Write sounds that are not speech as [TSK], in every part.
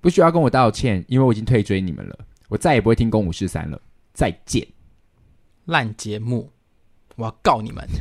不需要跟我道歉，因为我已经退追你们了，我再也不会听公五十三了，再见。烂节目，我要告你们。[LAUGHS]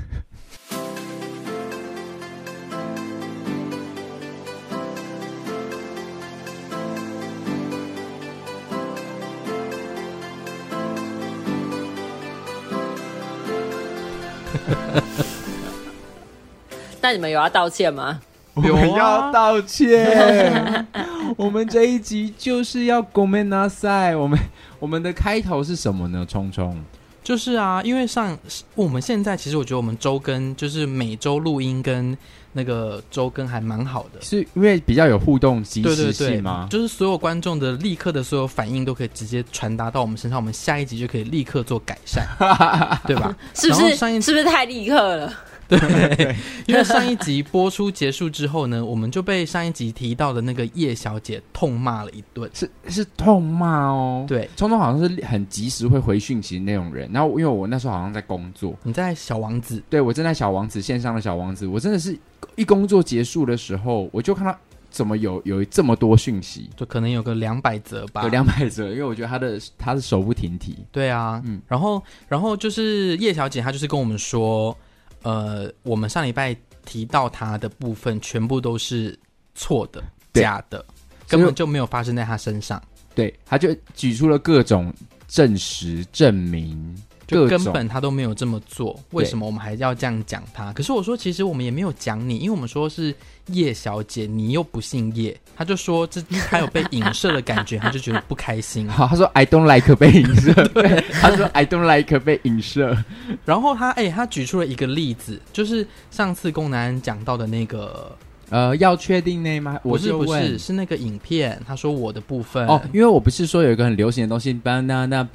那你们有要道歉吗？我们要道歉。[LAUGHS] [LAUGHS] 我们这一集就是要ごめんなさい。我们我们的开头是什么呢？聪聪，就是啊，因为上我们现在其实我觉得我们周更就是每周录音跟那个周更还蛮好的，是因为比较有互动即时性吗？对对对，就是所有观众的立刻的所有反应都可以直接传达到我们身上，我们下一集就可以立刻做改善，[LAUGHS] 对吧？是不是？是不是太立刻了？ 对，因为上一集播出结束之后呢，[LAUGHS] 我们就被上一集提到的那个叶小姐痛骂了一顿，是是痛骂哦。对，聪聪好像是很及时会回讯息的那种人。然后因为我那时候好像在工作，你在小王子，对，我正在小王子线上的小王子，我真的是一工作结束的时候，我就看到怎么有有这么多讯息，就可能有个两百则吧，有两百则，因为我觉得他的他是手不停蹄。对啊，嗯，然后然后就是叶小姐，她就是跟我们说。呃，我们上礼拜提到他的部分全部都是错的、假的，根本就没有发生在他身上。对，他就举出了各种证实、证明。就根本他都没有这么做，为什么我们还要这样讲他？可是我说，其实我们也没有讲你，因为我们说是叶小姐，你又不姓叶，他就说这他有被影射的感觉，他就觉得不开心。好，他说 I don't like 被影射，[LAUGHS] 对，他说 I don't like 被影射。然后他哎、欸，他举出了一个例子，就是上次宫南讲到的那个，呃，要确定那吗？不是不是，是那个影片，他说我的部分哦，因为我不是说有一个很流行的东西，banana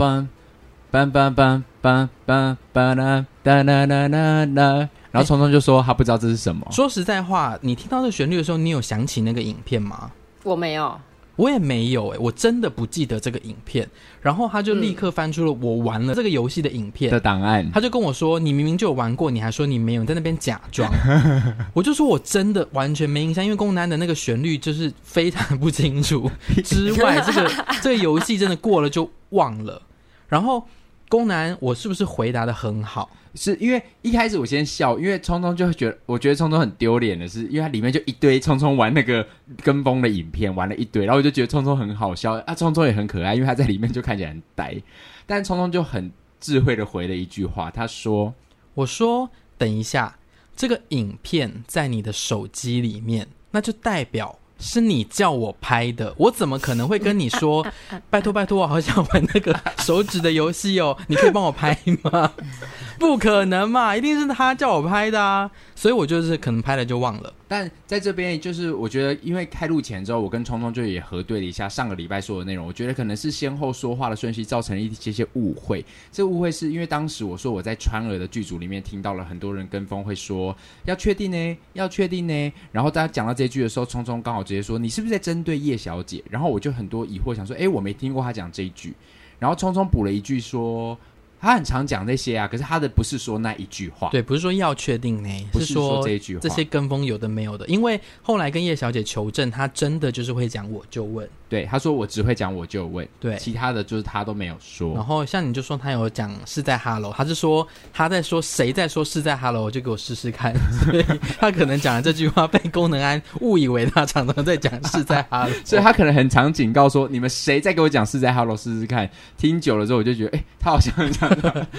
梆梆梆梆梆梆啦哒啦啦啦啦，然后聪聪就说他不知道这是什么。说实在话，你听到这旋律的时候，你有想起那个影片吗？我没有，我也没有哎、欸，我真的不记得这个影片。然后他就立刻翻出了我玩了这个游戏的影片的档案，他就跟我说：“你明明就有玩过，你还说你没有，你在那边假装。[LAUGHS] ”我就说我真的完全没印象，因为宫南的那个旋律就是非常不清楚。之外，这个 [LAUGHS] 这个游戏真的过了就忘了，然后。宫南，我是不是回答的很好？是因为一开始我先笑，因为聪聪就会觉得，我觉得聪聪很丢脸的是，因为它里面就一堆聪聪玩那个跟风的影片，玩了一堆，然后我就觉得聪聪很好笑啊，聪聪也很可爱，因为他在里面就看起来很呆，但聪聪就很智慧的回了一句话，他说：“我说等一下，这个影片在你的手机里面，那就代表。”是你叫我拍的，我怎么可能会跟你说？[LAUGHS] 拜托拜托，我好想玩那个手指的游戏哦，[LAUGHS] 你可以帮我拍吗？[LAUGHS] 不可能嘛，一定是他叫我拍的啊，所以我就是可能拍了就忘了。但在这边，就是我觉得，因为开录前之后，我跟聪聪就也核对了一下上个礼拜说的内容，我觉得可能是先后说话的顺序造成了一些些误会。这误会是因为当时我说我在川儿的剧组里面听到了很多人跟风会说要确定呢，要确定呢，然后大家讲到这句的时候，聪聪刚好直接说你是不是在针对叶小姐？然后我就很多疑惑，想说，诶，我没听过他讲这一句，然后聪聪补了一句说。他很常讲这些啊，可是他的不是说那一句话，对，不是说要确定呢，不是说这一句话，这些跟风有的没有的。因为后来跟叶小姐求证，他真的就是会讲，我就问。对，他说我只会讲我就问，对，其他的就是他都没有说。然后像你就说他有讲是在哈喽，他是说他在说谁在说是在哈喽，我就给我试试看。[LAUGHS] 所以他可能讲了这句话被功能安误以为他常常在讲是在哈喽，[LAUGHS] 所以他可能很常警告说你们谁在给我讲是在哈喽试试看。听久了之后我就觉得，哎，[LAUGHS] 他好像讲。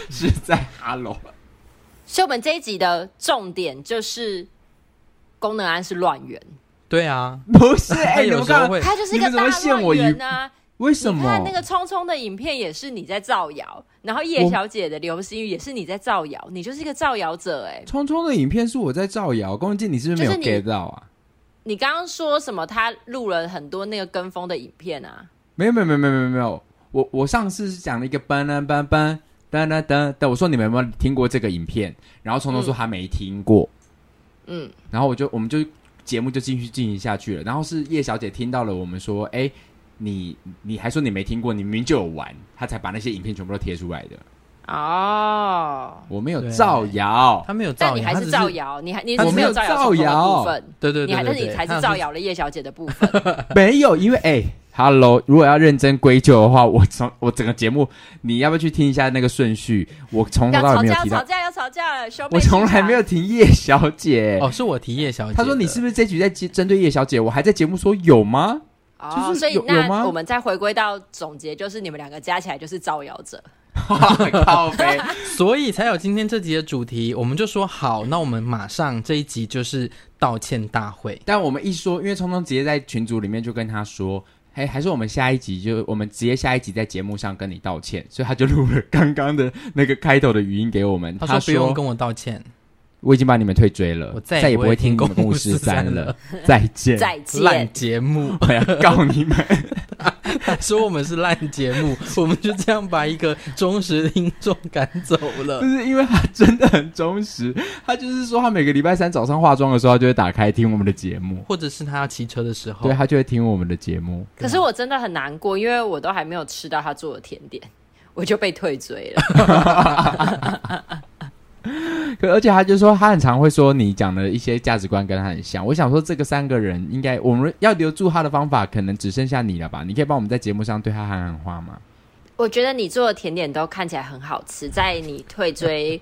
是在哈喽，所以我们这一集的重点就是功能安是乱源。对啊，不是 [LAUGHS] 哎，有时候会，他就是一个大乱源啊。为什么？你看那个聪聪的影片也是你在造谣，然后叶小姐的流星雨也是你在造谣，你就是一个造谣者哎。聪聪的影片是我在造谣，关键你是不是没有 get 到啊？你刚刚说什么？他录了很多那个跟风的影片啊？没有没有没有没有没有，我我上次是讲了一个班班班班。噔噔噔噔！我说你们有没有听过这个影片？然后聪聪说他没听过。嗯，然后我就我们就节目就继续进行下去了。然后是叶小姐听到了我们说：“哎，你你还说你没听过？你明明就有玩。”她才把那些影片全部都贴出来的。哦，我没有造谣，他没有造谣，但你还是造谣，你还你没有造谣的部分，对对对，你还是你才是造谣了叶小姐的部分。[LAUGHS] [LAUGHS] 没有，因为哎。Hello，如果要认真归咎的话，我从我整个节目，你要不要去听一下那个顺序？我从头到尾没有提到。吵架要吵架要吵架了，我从来没有提叶小姐。哦，是我提叶小姐。他说你是不是这局在针对叶小姐？我还在节目说有吗？哦，就是所以那我们再回归到总结，就是你们两个加起来就是造谣者。[LAUGHS] 靠北，所以才有今天这集的主题。我们就说好，那我们马上这一集就是道歉大会。但我们一说，因为聪聪直接在群组里面就跟他说。哎，还是我们下一集就我们直接下一集在节目上跟你道歉，所以他就录了刚刚的那个开头的语音给我们。他说不用跟我道歉，我已经把你们退追了，我再也不会听你们公五十三了，再见，再见，烂节目，我要告你们。[LAUGHS] 说我们是烂节目，我们就这样把一个忠实听众赶走了。就是因为他真的很忠实，他就是说他每个礼拜三早上化妆的时候，他就会打开听我们的节目，或者是他要骑车的时候，对，他就会听我们的节目。可是我真的很难过，因为我都还没有吃到他做的甜点，我就被退追了。[LAUGHS] [LAUGHS] 可而且他就说，他很常会说你讲的一些价值观跟他很像。我想说，这个三个人应该我们要留住他的方法，可能只剩下你了吧？你可以帮我们在节目上对他喊喊话吗？我觉得你做的甜点都看起来很好吃，在你退追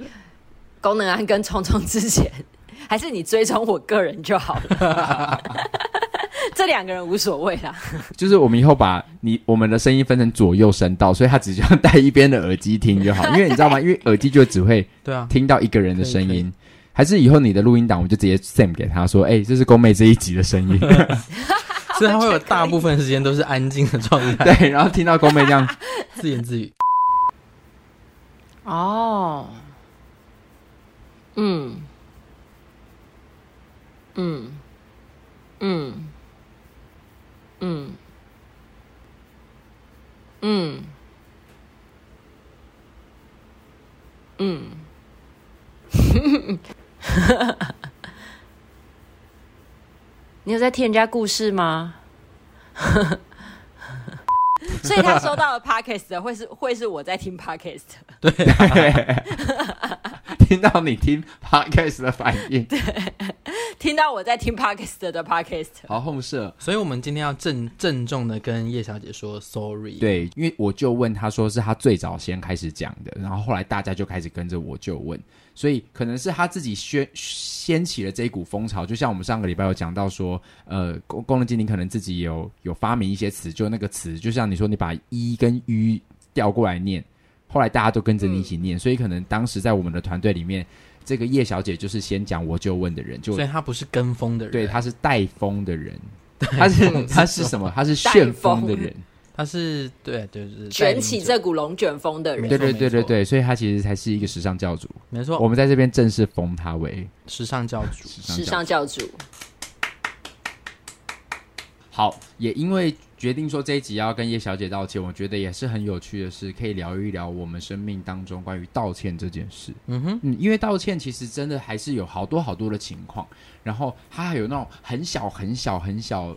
功能安跟聪聪之前，[LAUGHS] 还是你追踪我个人就好了。这两个人无所谓啦，[LAUGHS] 就是我们以后把你我们的声音分成左右声道，所以他只需要戴一边的耳机听就好，[LAUGHS] 因为你知道吗？因为耳机就只会对啊。听到一个人的声音，还是以后你的录音档我就直接 send 给他说，哎、欸，这是宫妹这一集的声音，[LAUGHS] 所以他会有大部分时间都是安静的状态，对，然后听到宫妹这样自言自语，哦，嗯，嗯，嗯。嗯，嗯，嗯，你有在听人家故事吗？所以他收到的 podcast 会是会是我在听 podcast，对，听到你听 podcast 的反应，[LAUGHS] 对。听到我在听 podcast 的 podcast，好后设，所以我们今天要郑郑重的跟叶小姐说 sorry。对，因为我就问她说是她最早先开始讲的，然后后来大家就开始跟着我就问，所以可能是她自己掀掀起了这一股风潮。就像我们上个礼拜有讲到说，呃，功功能经理可能自己有有发明一些词，就那个词，就像你说你把一跟 u 调过来念，后来大家都跟着你一起念，嗯、所以可能当时在我们的团队里面。这个叶小姐就是先讲我就问的人，就所以她不是跟风的人，对，她是带风的人，她是 [LAUGHS] 她是什么？她是旋风的人，她是对对对，卷起这股龙卷风的人，对对对对对，所以她其实才是一个时尚教主，没错。我们在这边正式封她为时尚教主，时尚教主。好，也因为。决定说这一集要跟叶小姐道歉，我觉得也是很有趣的事，可以聊一聊我们生命当中关于道歉这件事。嗯哼，嗯，因为道歉其实真的还是有好多好多的情况，然后它还有那种很小很小很小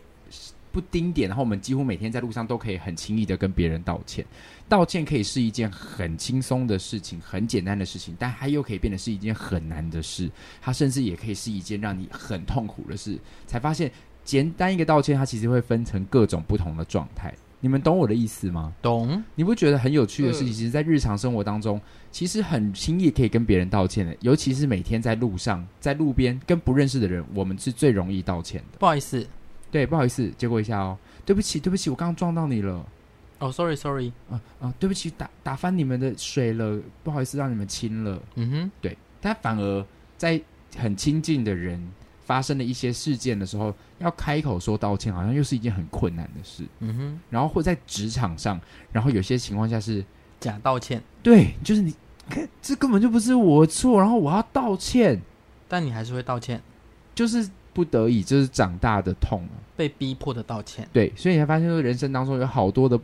不丁点，然后我们几乎每天在路上都可以很轻易的跟别人道歉。道歉可以是一件很轻松的事情，很简单的事情，但它又可以变得是一件很难的事，它甚至也可以是一件让你很痛苦的事，才发现。简单一个道歉，它其实会分成各种不同的状态。你们懂我的意思吗？懂。你不觉得很有趣的事情？其实，在日常生活当中，其实很轻易可以跟别人道歉的。尤其是每天在路上、在路边跟不认识的人，我们是最容易道歉的。不好意思，对，不好意思，结果一下哦，对不起，对不起，我刚刚撞到你了。哦，oh，sorry，sorry，啊啊，对不起，打打翻你们的水了，不好意思，让你们亲了。嗯哼，对，但反而在很亲近的人。发生了一些事件的时候，要开口说道歉，好像又是一件很困难的事。嗯哼，然后会在职场上，然后有些情况下是假道歉。对，就是你看，这根本就不是我错，然后我要道歉，但你还是会道歉，就是不得已，就是长大的痛，被逼迫的道歉。对，所以你才发现说，人生当中有好多的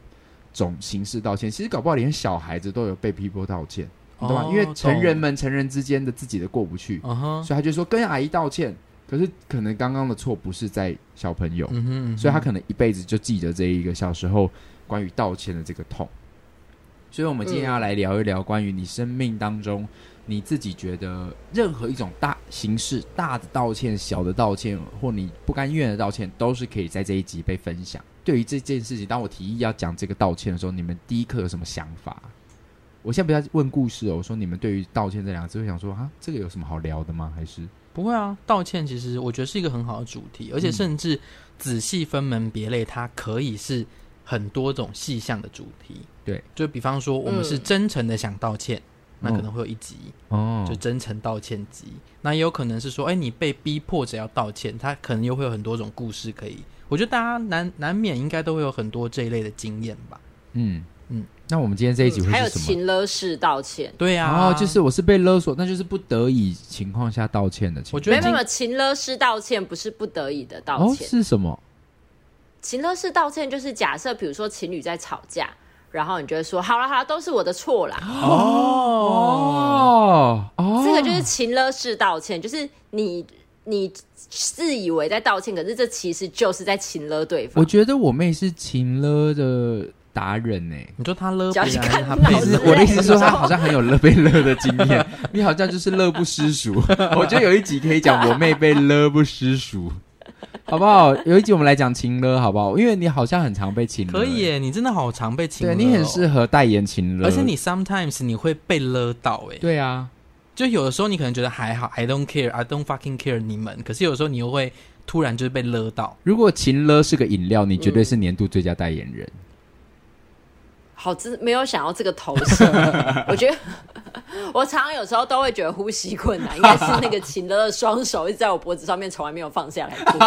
种形式道歉。其实搞不好连小孩子都有被逼迫道歉，懂吗？因为成人们成人之间的自己的过不去，所以他就说跟阿姨道歉。可是可能刚刚的错不是在小朋友，嗯哼嗯哼，所以他可能一辈子就记得这一个小时候关于道歉的这个痛。所以，我们今天要来聊一聊关于你生命当中你自己觉得任何一种大形式、大的道歉、小的道歉，或你不甘愿的道歉，都是可以在这一集被分享。对于这件事情，当我提议要讲这个道歉的时候，你们第一刻有什么想法？我现在不要问故事哦，我说你们对于道歉这两个字会想说啊，这个有什么好聊的吗？还是不会啊？道歉其实我觉得是一个很好的主题，而且甚至仔细分门别类，它可以是很多种细项的主题。对，就比方说，我们是真诚的想道歉，嗯、那可能会有一集哦，就真诚道歉集。那也有可能是说，哎，你被逼迫着要道歉，它可能又会有很多种故事可以。我觉得大家难难免应该都会有很多这一类的经验吧。嗯嗯。那我们今天这一集会是什么？还有情勒式道歉。对呀、啊，然后就是我是被勒索，那就是不得已情况下道歉的情况。我觉得没有情勒式道歉不是不得已的道歉。哦，是什么？情勒式道歉就是假设，比如说情侣在吵架。然后你就会说好了好了，都是我的错啦。哦哦，这个就是情勒式道歉，就是你你自以为在道歉，可是这其实就是在情勒对方。我觉得我妹是情勒的达人呢。你说他勒别人，她意思我的意思是说他好像很有勒被勒的经验。你好像就是乐不思蜀。[LAUGHS] 我觉得有一集可以讲我妹被勒不思蜀。好不好？有一集我们来讲情勒，好不好？因为你好像很常被情勒。可以耶，你真的好常被情勒。对，你很适合代言情勒，而且你 sometimes 你会被勒到哎。对啊，就有的时候你可能觉得还好，I don't care，I don't fucking care 你们。可是有时候你又会突然就是被勒到。如果情勒是个饮料，你绝对是年度最佳代言人。嗯好，真没有想要这个投射。[LAUGHS] 我觉得我常常有时候都会觉得呼吸困难，应该是那个 [LAUGHS] 情勒的双手一直在我脖子上面，从来没有放下来过。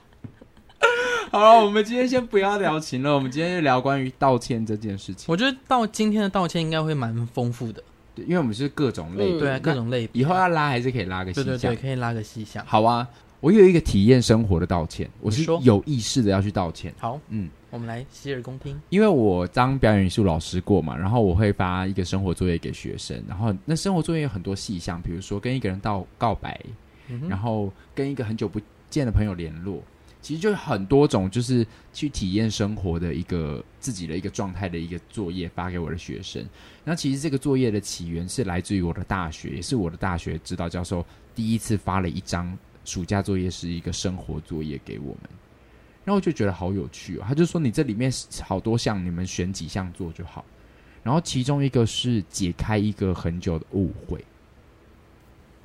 [LAUGHS] 好了，我们今天先不要聊情了，我们今天就聊关于道歉这件事情。我觉得到今天的道歉应该会蛮丰富的，对，因为我们是各种类，嗯、对啊，各种类。以后要拉还是可以拉个细项，对对对，可以拉个细项。好啊，我有一个体验生活的道歉，我是有意识的要去道歉。好，嗯。我们来洗耳恭听，因为我当表演艺术老师过嘛，然后我会发一个生活作业给学生，然后那生活作业有很多细项，比如说跟一个人到告白，嗯、然后跟一个很久不见的朋友联络，其实就很多种，就是去体验生活的一个自己的一个状态的一个作业发给我的学生。那其实这个作业的起源是来自于我的大学，也是我的大学指导教授第一次发了一张暑假作业，是一个生活作业给我们。然后我就觉得好有趣哦，他就说，你这里面好多项，你们选几项做就好。然后其中一个是解开一个很久的误会，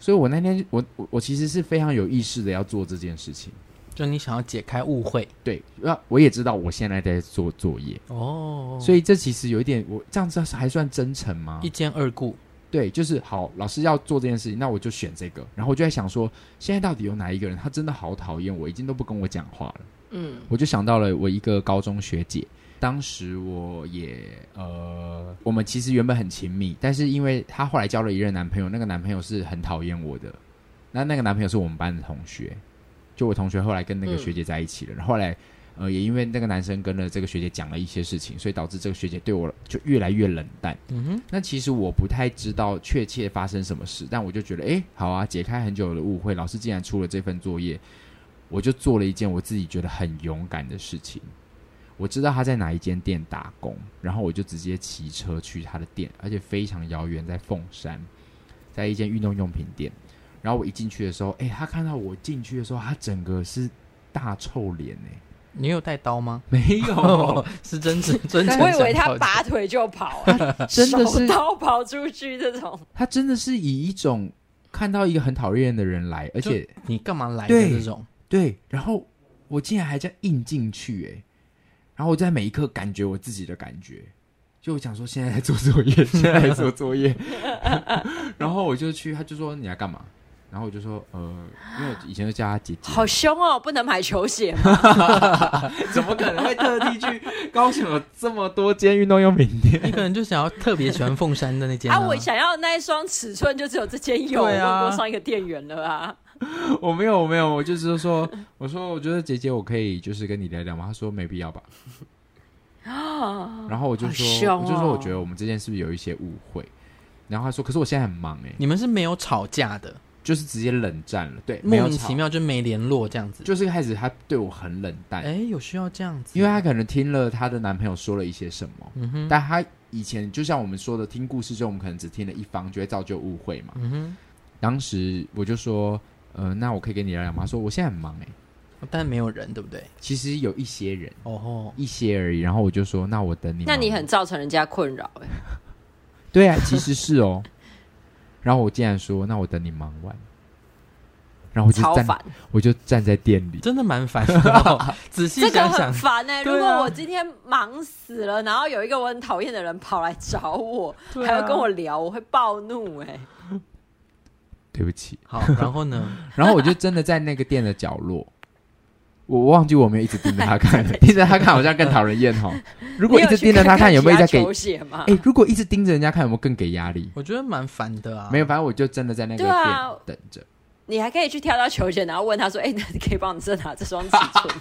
所以我那天我我我其实是非常有意识的要做这件事情，就你想要解开误会，对，那我也知道我现在在做作业哦，所以这其实有一点，我这样子还算真诚吗？一兼二顾，对，就是好，老师要做这件事情，那我就选这个。然后我就在想说，现在到底有哪一个人，他真的好讨厌我，已经都不跟我讲话了。嗯，我就想到了我一个高中学姐，当时我也呃，我们其实原本很亲密，但是因为她后来交了一任男朋友，那个男朋友是很讨厌我的，那那个男朋友是我们班的同学，就我同学后来跟那个学姐在一起了，嗯、后来呃也因为那个男生跟了这个学姐讲了一些事情，所以导致这个学姐对我就越来越冷淡。嗯哼，那其实我不太知道确切发生什么事，但我就觉得哎，好啊，解开很久的误会，老师竟然出了这份作业。我就做了一件我自己觉得很勇敢的事情。我知道他在哪一间店打工，然后我就直接骑车去他的店，而且非常遥远，在凤山，在一间运动用品店。然后我一进去的时候，哎，他看到我进去的时候，他整个是大臭脸哎。你有带刀吗？[LAUGHS] 没有，[LAUGHS] 是真 [LAUGHS] 真真。我以为他拔腿就跑，真的是刀跑出去这种。他真的是以一种看到一个很讨厌的人来，而且你干嘛来的这种。对，然后我竟然还这样硬进去哎，然后我在每一刻感觉我自己的感觉，就我想说现在在做作业，[LAUGHS] 现在在做作业，[LAUGHS] 然后我就去，他就说你来干嘛？然后我就说呃，因为我以前就叫他姐姐，好凶哦，不能买球鞋吗？[LAUGHS] 怎么可能会特地去高雄有这么多间运动用品店？你可能就想要特别喜欢凤山的那间啊，啊？我想要那一双尺寸就只有这间有，对啊，我问过上一个店员了啊。[LAUGHS] 我没有，我没有，我就是说，[LAUGHS] 我说，我觉得姐姐，我可以就是跟你聊聊吗？他说没必要吧。[GASPS] 然后我就说，哦、我就说，我觉得我们之间是不是有一些误会？然后他说，可是我现在很忙哎。你们是没有吵架的，就是直接冷战了，对，莫名其妙就没联络这样子。就是一开始他对我很冷淡，哎，有需要这样子？因为他可能听了她的男朋友说了一些什么，嗯哼，但他以前就像我们说的，听故事中我们可能只听了一方，就会造就误会嘛。嗯哼，当时我就说。呃，那我可以跟你聊聊吗？他说我现在很忙哎、欸，但没有人，对不对？其实有一些人，哦吼，一些而已。然后我就说，那我等你。那你很造成人家困扰哎。对啊，其实是哦。然后我竟然说，那我等你忙完。然后我就站，烦我就站在店里，真的蛮烦的。仔细想想，这个很烦哎、欸。如果我今天忙死了，然后有一个我很讨厌的人跑来找我，啊、还要跟我聊，我会暴怒哎、欸。对不起。好，然后呢？[LAUGHS] 然后我就真的在那个店的角落，我忘记我没有一直盯着他看，[LAUGHS] 盯着他看好像更讨人厌哈。[LAUGHS] 如果一直盯着他看，有没有在给？哎，如果一直盯着人家看，有没有更给压力？我觉得蛮烦的啊。没有，反正我就真的在那个店等着。你还可以去挑到球鞋，然后问他说：“哎、欸，那你可以帮你试拿这双尺寸？”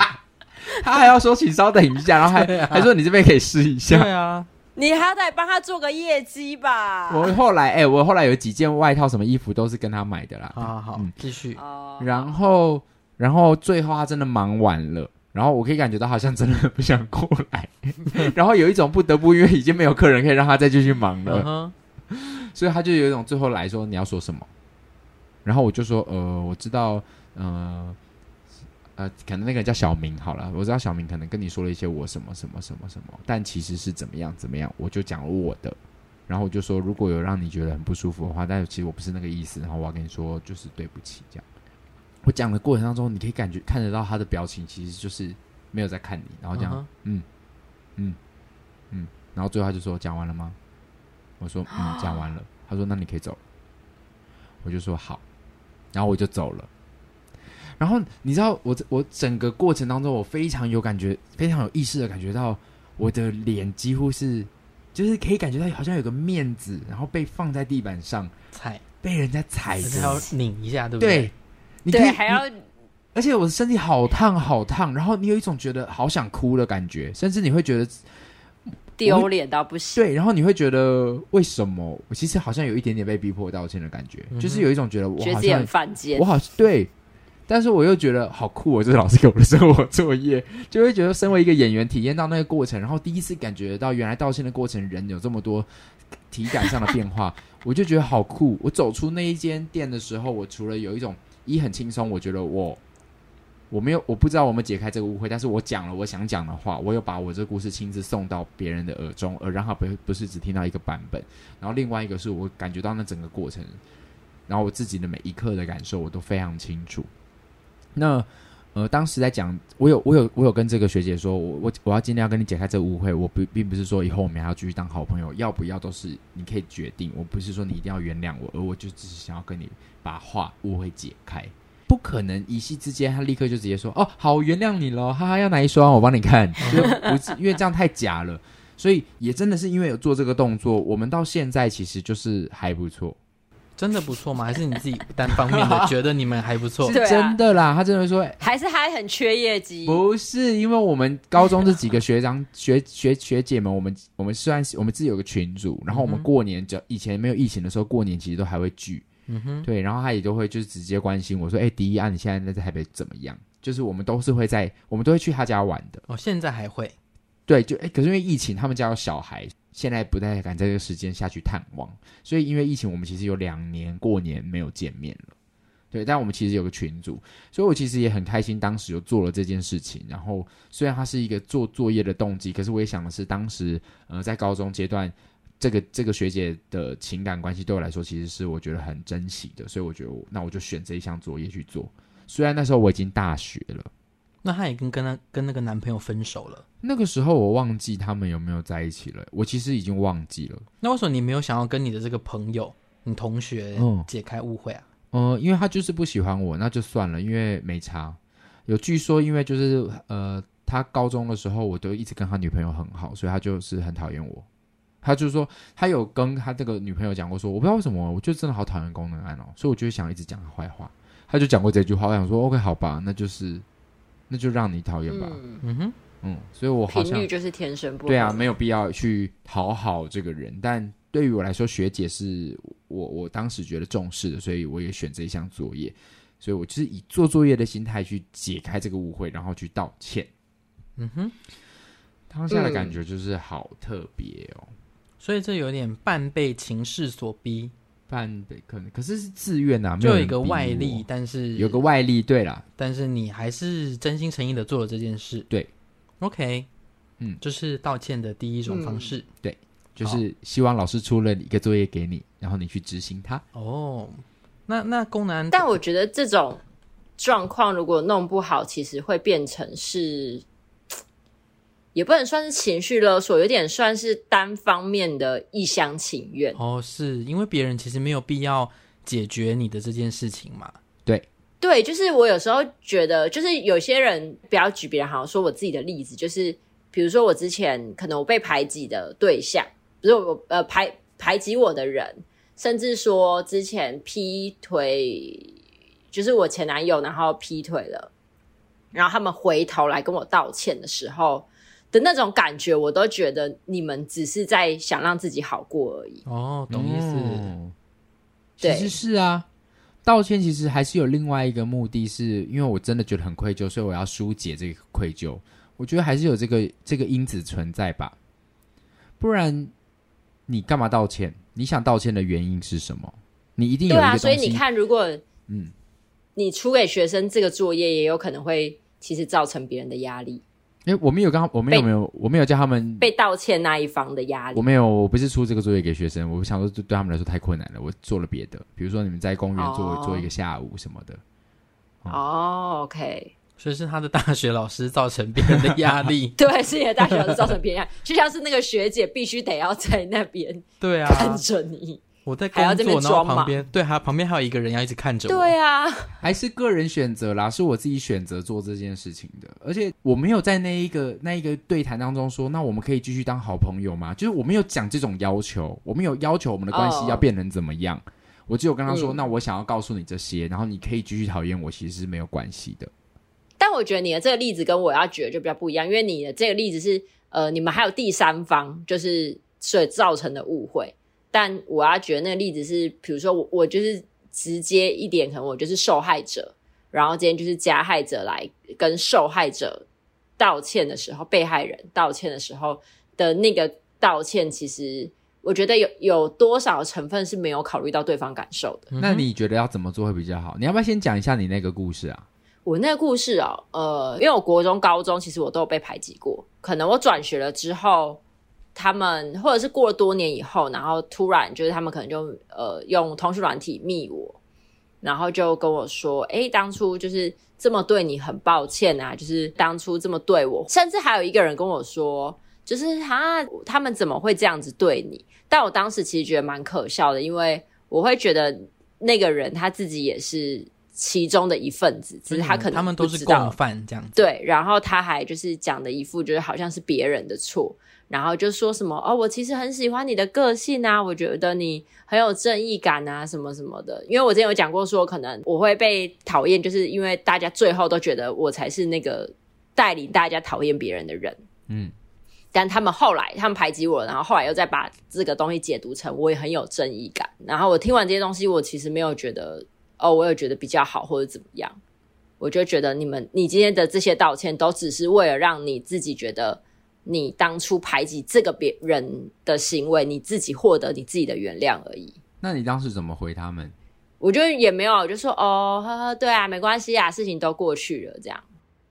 他还要说：“请稍等一下。”然后还、啊、还说：“你这边可以试一下。”对啊，你还要再帮他做个业绩吧。我后来，哎、欸，我后来有几件外套、什么衣服都是跟他买的啦。好好好，嗯，继续。然后，然后最后他真的忙完了，然后我可以感觉到好像真的不想过来，[LAUGHS] 然后有一种不得不，因为已经没有客人可以让他再继续忙了，所以他就有一种最后来说：“你要说什么？”然后我就说，呃，我知道，呃，呃，可能那个人叫小明好了，我知道小明可能跟你说了一些我什么什么什么什么，但其实是怎么样怎么样，我就讲了我的，然后我就说，如果有让你觉得很不舒服的话，但是其实我不是那个意思，然后我要跟你说，就是对不起，这样。我讲的过程当中，你可以感觉看得到他的表情，其实就是没有在看你，然后这样，嗯嗯嗯，嗯，然后最后他就说，讲完了吗？我说，嗯，讲完了。他说，那你可以走了。我就说好。然后我就走了，然后你知道我我整个过程当中，我非常有感觉，非常有意识的感觉到我的脸几乎是，就是可以感觉到好像有个面子，然后被放在地板上踩，被人家踩着，要拧一下，对不对？对，还要，而且我的身体好烫好烫，然后你有一种觉得好想哭的感觉，甚至你会觉得。丢脸到不行，对，然后你会觉得为什么？我其实好像有一点点被逼迫道歉的感觉，嗯、就是有一种觉得我好像犯贱，我好对，但是我又觉得好酷，我这老师给我的生活作业，就会觉得身为一个演员，体验到那个过程，然后第一次感觉到原来道歉的过程，人有这么多体感上的变化，[LAUGHS] 我就觉得好酷。我走出那一间店的时候，我除了有一种一很轻松，我觉得我。我没有，我不知道我们解开这个误会，但是我讲了我想讲的话，我有把我这故事亲自送到别人的耳中，而让他不不是只听到一个版本。然后另外一个是我感觉到那整个过程，然后我自己的每一刻的感受我都非常清楚。那呃，当时在讲，我有我有我有跟这个学姐说，我我我要尽量跟你解开这个误会，我不并不是说以后我们还要继续当好朋友，要不要都是你可以决定。我不是说你一定要原谅我，而我就只是想要跟你把话误会解开。不可能一夕之间，他立刻就直接说：“哦，好，原谅你了，哈哈，要哪一双？我帮你看。”不是，因为这样太假了，所以也真的是因为有做这个动作，我们到现在其实就是还不错，真的不错吗？还是你自己单方面的 [LAUGHS] 觉得你们还不错？是真的啦，他真的说，还是还很缺业绩？不是，因为我们高中这几个学长 [LAUGHS] 学学学姐们，我们我们虽然我们自己有个群组，然后我们过年就以前没有疫情的时候，过年其实都还会聚。嗯哼，对，然后他也都会就是直接关心我说：“哎，迪一啊，你现在在台北怎么样？”就是我们都是会在，我们都会去他家玩的。哦，现在还会？对，就哎，可是因为疫情，他们家有小孩，现在不太敢在这个时间下去探望，所以因为疫情，我们其实有两年过年没有见面了。对，但我们其实有个群组，所以我其实也很开心，当时有做了这件事情。然后虽然它是一个做作业的动机，可是我也想的是，当时呃在高中阶段。这个这个学姐的情感关系对我来说，其实是我觉得很珍惜的，所以我觉得我那我就选这一项作业去做。虽然那时候我已经大学了，那她也跟跟她跟那个男朋友分手了。那个时候我忘记他们有没有在一起了，我其实已经忘记了。那为什么你没有想要跟你的这个朋友、你同学解开误会啊？嗯、呃，因为他就是不喜欢我，那就算了，因为没差。有据说，因为就是呃，他高中的时候我都一直跟他女朋友很好，所以他就是很讨厌我。他就是说，他有跟他这个女朋友讲过，说我不知道为什么，我就真的好讨厌功能安哦，所以我就想一直讲他坏话。他就讲过这句话，我想说，OK，好吧，那就是，那就让你讨厌吧。嗯哼，嗯，所以我好像频率就是天生不对啊，没有必要去讨好这个人。但对于我来说，学姐是我我当时觉得重视的，所以我也选这一项作业。所以我就是以做作业的心态去解开这个误会，然后去道歉。嗯哼，当下的感觉就是好特别哦。所以这有点半被情势所逼，半的可能，可是是自愿啊，就有一个外力，但是有个外力，对啦，但是你还是真心诚意的做了这件事，对，OK，嗯，这是道歉的第一种方式，嗯、对，就是希望老师出了一个作业给你，然后你去执行它。哦，那那功能，但我觉得这种状况如果弄不好，其实会变成是。也不能算是情绪勒索，有点算是单方面的一厢情愿。哦，是因为别人其实没有必要解决你的这件事情嘛？对，对，就是我有时候觉得，就是有些人不要举别人，好像说我自己的例子，就是比如说我之前可能我被排挤的对象，不是我呃排排挤我的人，甚至说之前劈腿，就是我前男友，然后劈腿了，然后他们回头来跟我道歉的时候。的那种感觉，我都觉得你们只是在想让自己好过而已。哦，懂意思。嗯、其实是啊，道歉其实还是有另外一个目的是，是因为我真的觉得很愧疚，所以我要疏解这个愧疚。我觉得还是有这个这个因子存在吧，不然你干嘛道歉？你想道歉的原因是什么？你一定有一个东西。对啊，所以你看，如果嗯，你出给学生这个作业，也有可能会其实造成别人的压力。哎，我们有刚，我没有没有，我没有叫他们被道歉那一方的压力。我没有，我不是出这个作业给学生，我想说对他们来说太困难了，我做了别的，比如说你们在公园做、oh. 做一个下午什么的。哦、oh, OK，所以是他的大学老师造成别人的压力。[LAUGHS] 对，是你的大学老师造成别人压力，就像是那个学姐必须得要在那边对啊看着你。我在工作，然后旁边对，还旁边还有一个人要一直看着我。对啊，还是个人选择啦，是我自己选择做这件事情的。而且我没有在那一个那一个对谈当中说，那我们可以继续当好朋友吗？就是我没有讲这种要求，我没有要求我们的关系要变成怎么样。Oh. 我只有跟他说，那我想要告诉你这些，然后你可以继续讨厌我，其实是没有关系的。但我觉得你的这个例子跟我要举的就比较不一样，因为你的这个例子是呃，你们还有第三方，就是所以造成的误会。但我要觉得那个例子是，比如说我我就是直接一点，可能我就是受害者，然后今天就是加害者来跟受害者道歉的时候，被害人道歉的时候的那个道歉，其实我觉得有有多少成分是没有考虑到对方感受的。那你觉得要怎么做会比较好？你要不要先讲一下你那个故事啊？我那个故事哦，呃，因为我国中、高中其实我都有被排挤过，可能我转学了之后。他们或者是过了多年以后，然后突然就是他们可能就呃用通讯软体密我，然后就跟我说：“诶，当初就是这么对你很抱歉啊，就是当初这么对我。”甚至还有一个人跟我说：“就是他他们怎么会这样子对你？”但我当时其实觉得蛮可笑的，因为我会觉得那个人他自己也是其中的一份子，只是他可能他们都是共犯这样子。对，然后他还就是讲的一副就是好像是别人的错。然后就说什么哦，我其实很喜欢你的个性啊，我觉得你很有正义感啊，什么什么的。因为我之前有讲过说，可能我会被讨厌，就是因为大家最后都觉得我才是那个带领大家讨厌别人的人。嗯，但他们后来他们排挤我，然后后来又再把这个东西解读成我也很有正义感。然后我听完这些东西，我其实没有觉得哦，我有觉得比较好或者怎么样。我就觉得你们你今天的这些道歉，都只是为了让你自己觉得。你当初排挤这个别人的行为，你自己获得你自己的原谅而已。那你当时怎么回他们？我就也没有，我就说哦，呵呵，对啊，没关系啊，事情都过去了这样。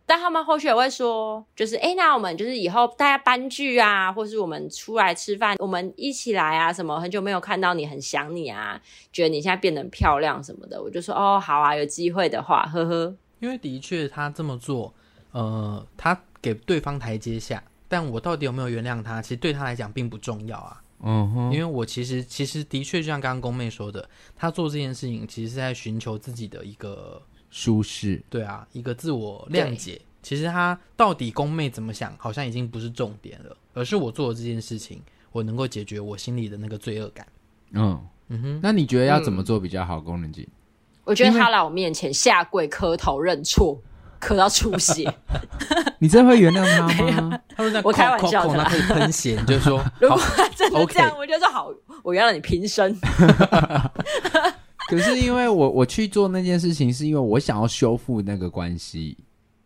但他们后续也会说，就是诶，那我们就是以后大家搬剧啊，或是我们出来吃饭，我们一起来啊，什么很久没有看到你，很想你啊，觉得你现在变得很漂亮什么的，我就说哦，好啊，有机会的话，呵呵。因为的确他这么做，呃，他给对方台阶下。但我到底有没有原谅他？其实对他来讲并不重要啊。嗯哼，因为我其实其实的确就像刚刚宫妹说的，他做这件事情其实是在寻求自己的一个舒适。对啊，一个自我谅解。其实他到底宫妹怎么想，好像已经不是重点了，而是我做的这件事情，我能够解决我心里的那个罪恶感。嗯嗯哼，那你觉得要怎么做比较好？宫能静，我觉得他来我面前下跪磕头认错。咳到出血，[LAUGHS] 你真的会原谅他吗？[LAUGHS] 他说我开玩笑的，他可以喷血，你就说 [LAUGHS] 如果他真的这样，我就说好，我原谅你平生。可是因为我我去做那件事情，是因为我想要修复那个关系。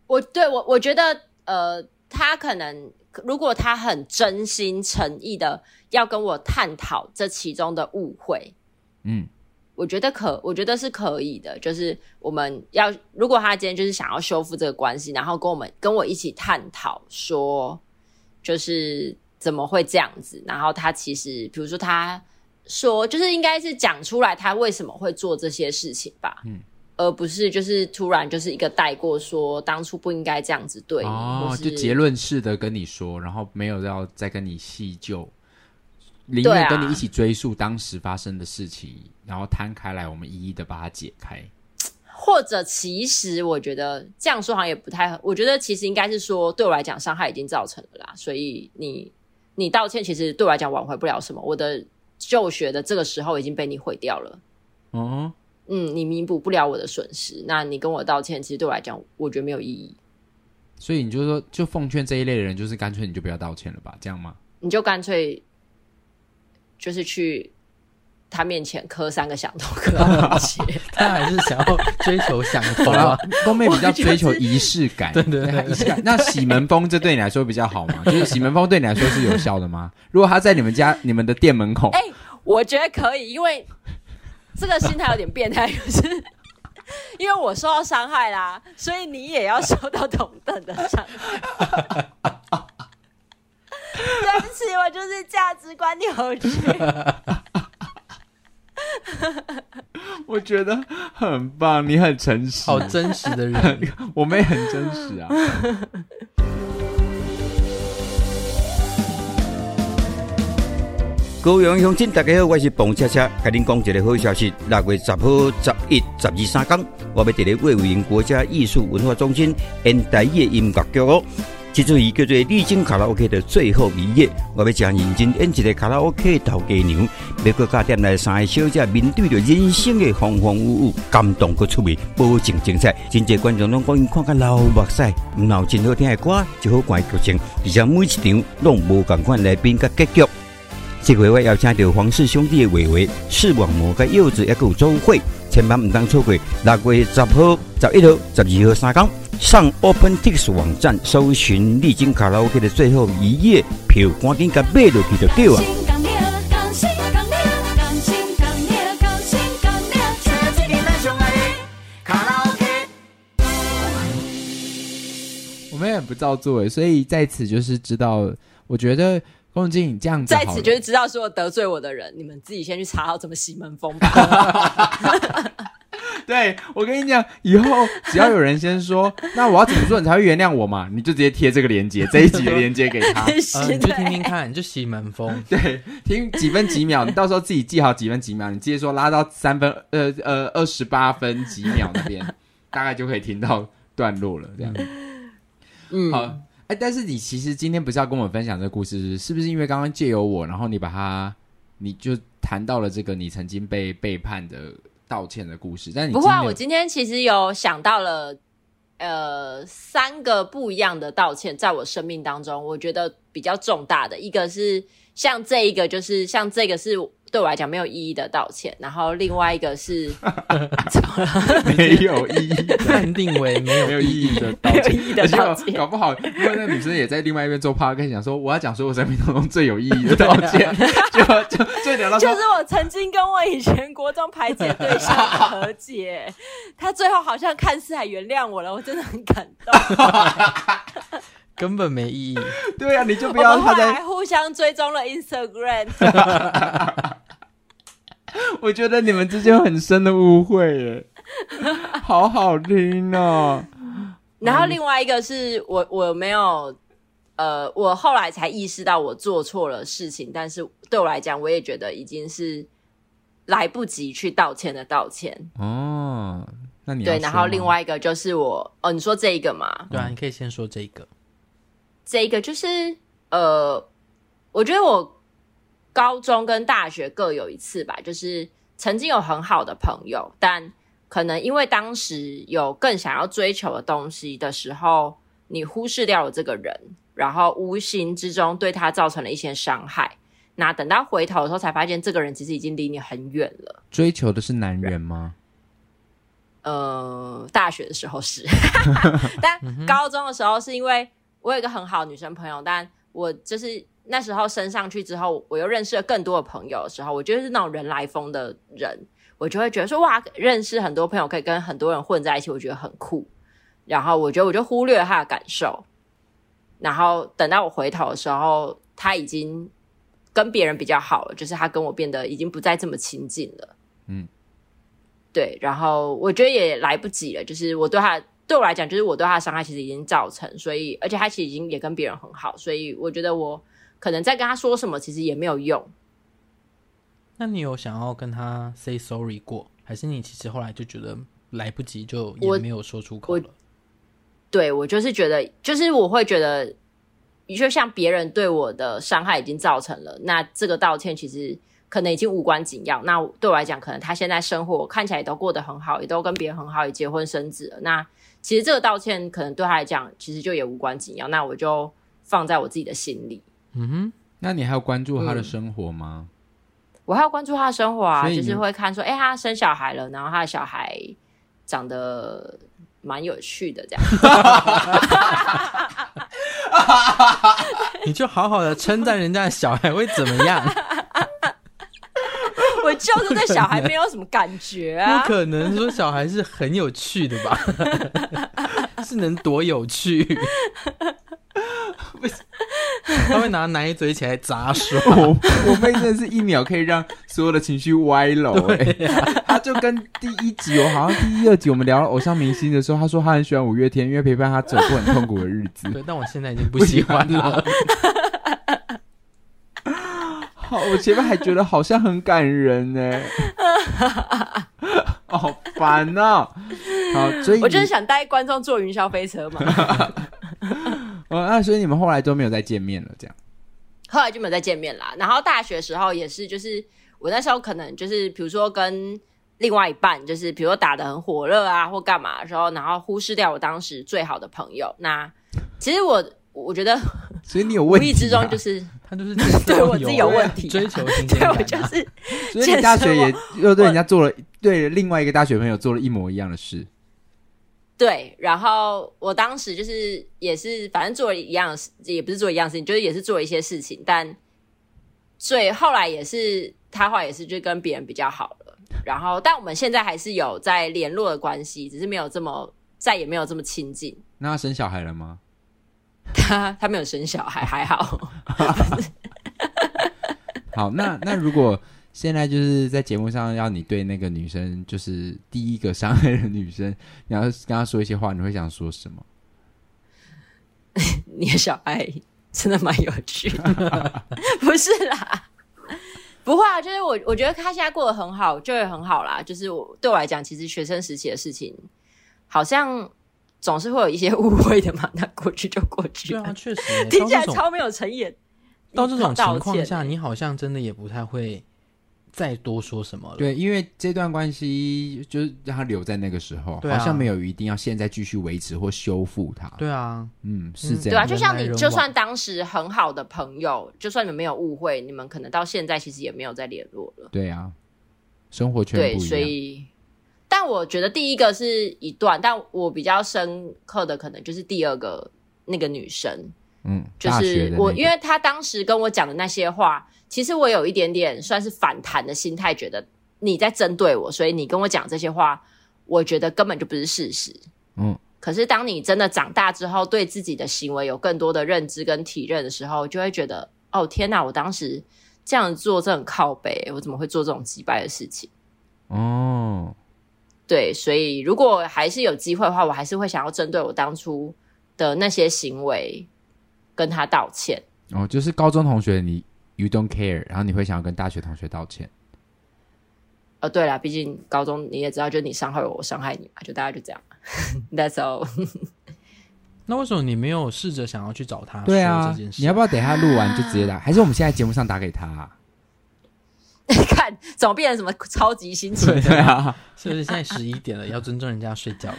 我对我我觉得，呃，他可能如果他很真心诚意的要跟我探讨这其中的误会，嗯，我觉得可，我觉得是可以的。就是我们要，如果他今天就是想要修复这个关系，然后跟我们跟我一起探讨说，就是怎么会这样子。然后他其实，比如说他说，就是应该是讲出来他为什么会做这些事情吧，嗯，而不是就是突然就是一个带过说当初不应该这样子对你，哦，就结论式的跟你说，然后没有要再跟你细究。宁愿跟你一起追溯当时发生的事情，啊、然后摊开来，我们一一的把它解开。或者，其实我觉得这样说好像也不太，我觉得其实应该是说，对我来讲伤害已经造成了啦，所以你你道歉，其实对我来讲挽回不了什么。我的就学的这个时候已经被你毁掉了。哦，嗯，你弥补不了我的损失，那你跟我道歉，其实对我来讲，我觉得没有意义。所以你就说，就奉劝这一类的人，就是干脆你就不要道歉了吧，这样吗？你就干脆。就是去他面前磕三个响头，磕 [LAUGHS] 他还是想要追求响头啊。宫妹比较追求仪式感，对对对，仪式感。那喜门风这对你来说比较好吗？就是喜门风对你来说是有效的吗？[LAUGHS] 如果他在你们家、你们的店门口，哎、欸，我觉得可以，因为这个心态有点变态，就是因为我受到伤害啦，所以你也要受到同等的伤害。[LAUGHS] 对不起，我就是价值观扭曲。[LAUGHS] 我觉得很棒，你很诚实，好真实的人，[LAUGHS] 我们也很真实啊。[LAUGHS] 高雄乡亲，大家好，我是彭恰恰，跟您讲一个好消息。六月十号、十一、十二三天，我要伫咧魏武营国家艺术文化中心演台语音乐剧哦。这出戏叫做《丽晶卡拉 OK》的最后一夜，我要将认真演一个卡拉 OK 的头家娘，要阁加点来三个小姐面对着人生的风风雨雨，感动阁趣味，保证精彩。真侪观众拢讲伊看甲流目屎，唔闹真好听的歌，就好看剧情，而且每一场拢无共款来宾甲结局。这回我邀请到黄氏兄弟的伟伟、视网膜甲柚子，还有周慧，千万唔当错过六月十号、十一号、十二号三天。上 OpenTix 网站搜寻丽晶卡拉 OK 的最后一夜票，赶紧甲买落去就对了。我们也不照做，所以在此就是知道，我觉得龚静这样子，在此就是知道所有得罪我的人，你们自己先去查好怎么洗门风吧。[LAUGHS] 对，我跟你讲，以后只要有人先说，那我要怎么做你才会原谅我嘛？你就直接贴这个链接，这一集的链接给他，[LAUGHS] 呃、你就听听看，你就洗门风。[LAUGHS] 对，听几分几秒，你到时候自己记好几分几秒，你直接说拉到三分呃呃二十八分几秒那边，大概就可以听到段落了。这样，嗯，好，哎，但是你其实今天不是要跟我们分享这个故事，是不是因为刚刚借由我，然后你把它，你就谈到了这个你曾经被背叛的。道歉的故事，但你不会啊。我今天其实有想到了，呃，三个不一样的道歉，在我生命当中，我觉得比较重大的一个是像这一个，就是像这个是。对我来讲没有意义的道歉，然后另外一个是 [LAUGHS] 没有意义，[LAUGHS] 判定为没有没有意义的道歉，没有意义的道歉。搞不好，因为那女生也在另外一边做 podcast，想说我要讲说我生命当中最有意义的道歉，[LAUGHS] 就就就聊到就是我曾经跟我以前国中排解对象和解，他最后好像看似还原谅我了，我真的很感动。根本没意义。[LAUGHS] 对呀、啊，你就不要他在。还互相追踪了 Instagram。[LAUGHS] 我觉得你们之间有很深的误会耶，好好听哦。然后另外一个是我我没有呃，我后来才意识到我做错了事情，但是对我来讲，我也觉得已经是来不及去道歉的道歉。哦，那你对。然后另外一个就是我哦，你说这一个嘛？对啊，你可以先说这个。这一个就是呃，我觉得我高中跟大学各有一次吧，就是曾经有很好的朋友，但可能因为当时有更想要追求的东西的时候，你忽视掉了这个人，然后无形之中对他造成了一些伤害。那等到回头的时候，才发现这个人其实已经离你很远了。追求的是男人吗？呃，大学的时候是，[LAUGHS] [LAUGHS] 但高中的时候是因为。我有一个很好的女生朋友，但我就是那时候升上去之后，我又认识了更多的朋友的时候，我觉得是那种人来疯的人，我就会觉得说哇，认识很多朋友，可以跟很多人混在一起，我觉得很酷。然后我觉得我就忽略了他的感受，然后等到我回头的时候，他已经跟别人比较好了，就是他跟我变得已经不再这么亲近了。嗯，对。然后我觉得也来不及了，就是我对他对我来讲，就是我对他的伤害其实已经造成，所以而且他其实已经也跟别人很好，所以我觉得我可能在跟他说什么，其实也没有用。那你有想要跟他 say sorry 过，还是你其实后来就觉得来不及，就也没有说出口了？对，我就是觉得，就是我会觉得，就像别人对我的伤害已经造成了，那这个道歉其实可能已经无关紧要。那对我来讲，可能他现在生活看起来也都过得很好，也都跟别人很好，也结婚生子了。那其实这个道歉可能对他来讲，其实就也无关紧要。那我就放在我自己的心里。嗯哼，那你还要关注他的生活吗？嗯、我还要关注他的生活啊，就是会看说，哎，他生小孩了，然后他的小孩长得。蛮有趣的，这样，[LAUGHS] 你就好好的称赞人家的小孩会怎么样？我就是对小孩没有什么感觉啊，[LAUGHS] 不可能说小孩是很有趣的吧？[LAUGHS] 是能多有趣？他会拿奶嘴起来砸手，我妹真的是一秒可以让所有的情绪歪楼！[LAUGHS] 他就跟第一集，我好像第一、二集我们聊偶像明星的时候，他说他很喜欢五月天，因为陪伴他走过很痛苦的日子。对，但我现在已经不喜欢了。好，我前面还觉得好像很感人呢，[LAUGHS] 好烦哦。好，所以我就是想带观众坐云霄飞车嘛。[LAUGHS] 哦，那所以你们后来都没有再见面了，这样？后来就没有再见面啦。然后大学时候也是，就是我那时候可能就是，比如说跟另外一半，就是比如说打的很火热啊，或干嘛的时候，然后忽视掉我当时最好的朋友。那其实我我觉得，所以你有问题、啊，无意之中就是他就是 [LAUGHS] 对我自己有问题、啊，追求对我就是，所以你大学也又对人家做了，对另外一个大学朋友做了一模一样的事。对，然后我当时就是也是，反正做了一样的事，也不是做一样的事情，就是也是做一些事情，但所以后来也是他后来也是就跟别人比较好了，然后但我们现在还是有在联络的关系，只是没有这么再也没有这么亲近。那他生小孩了吗？他 [LAUGHS] 他没有生小孩，还好。[LAUGHS] 好，那那如果。现在就是在节目上要你对那个女生，就是第一个伤害的女生，你要跟她说一些话，你会想说什么？[LAUGHS] 你的小孩真的蛮有趣的，不是啦，不会啊，就是我我觉得他现在过得很好，就会很好啦。就是我对我来讲，其实学生时期的事情，好像总是会有一些误会的嘛。那过去就过去，对啊，确实 [LAUGHS] 听起来超没有诚意。到这种情况下，你好像真的也不太会。再多说什么了？对，因为这段关系就是让他留在那个时候，啊、好像没有一定要现在继续维持或修复它。对啊，嗯，是这样。对啊，就像你，就算当时很好的朋友，就算你们没有误会，你们可能到现在其实也没有再联络了。对啊，生活圈不一样。对，所以，但我觉得第一个是一段，但我比较深刻的可能就是第二个那个女生，嗯，就是我，那个、因为她当时跟我讲的那些话。其实我有一点点算是反弹的心态，觉得你在针对我，所以你跟我讲这些话，我觉得根本就不是事实。嗯，可是当你真的长大之后，对自己的行为有更多的认知跟体认的时候，就会觉得，哦天哪，我当时这样做这很靠北，我怎么会做这种击败的事情？哦，对，所以如果还是有机会的话，我还是会想要针对我当初的那些行为跟他道歉。哦，就是高中同学你。You don't care，然后你会想要跟大学同学道歉。哦，对了，毕竟高中你也知道，就你伤害我，我伤害你嘛，就大家就这样。That's all。[LAUGHS] 那为什么你没有试着想要去找他？对啊，你要不要等他录完就直接打？[LAUGHS] 还是我们现在节目上打给他啊？[LAUGHS] 看怎么变成什么超级心情？对啊，[LAUGHS] 是不是现在十一点了？要尊重人家睡觉了，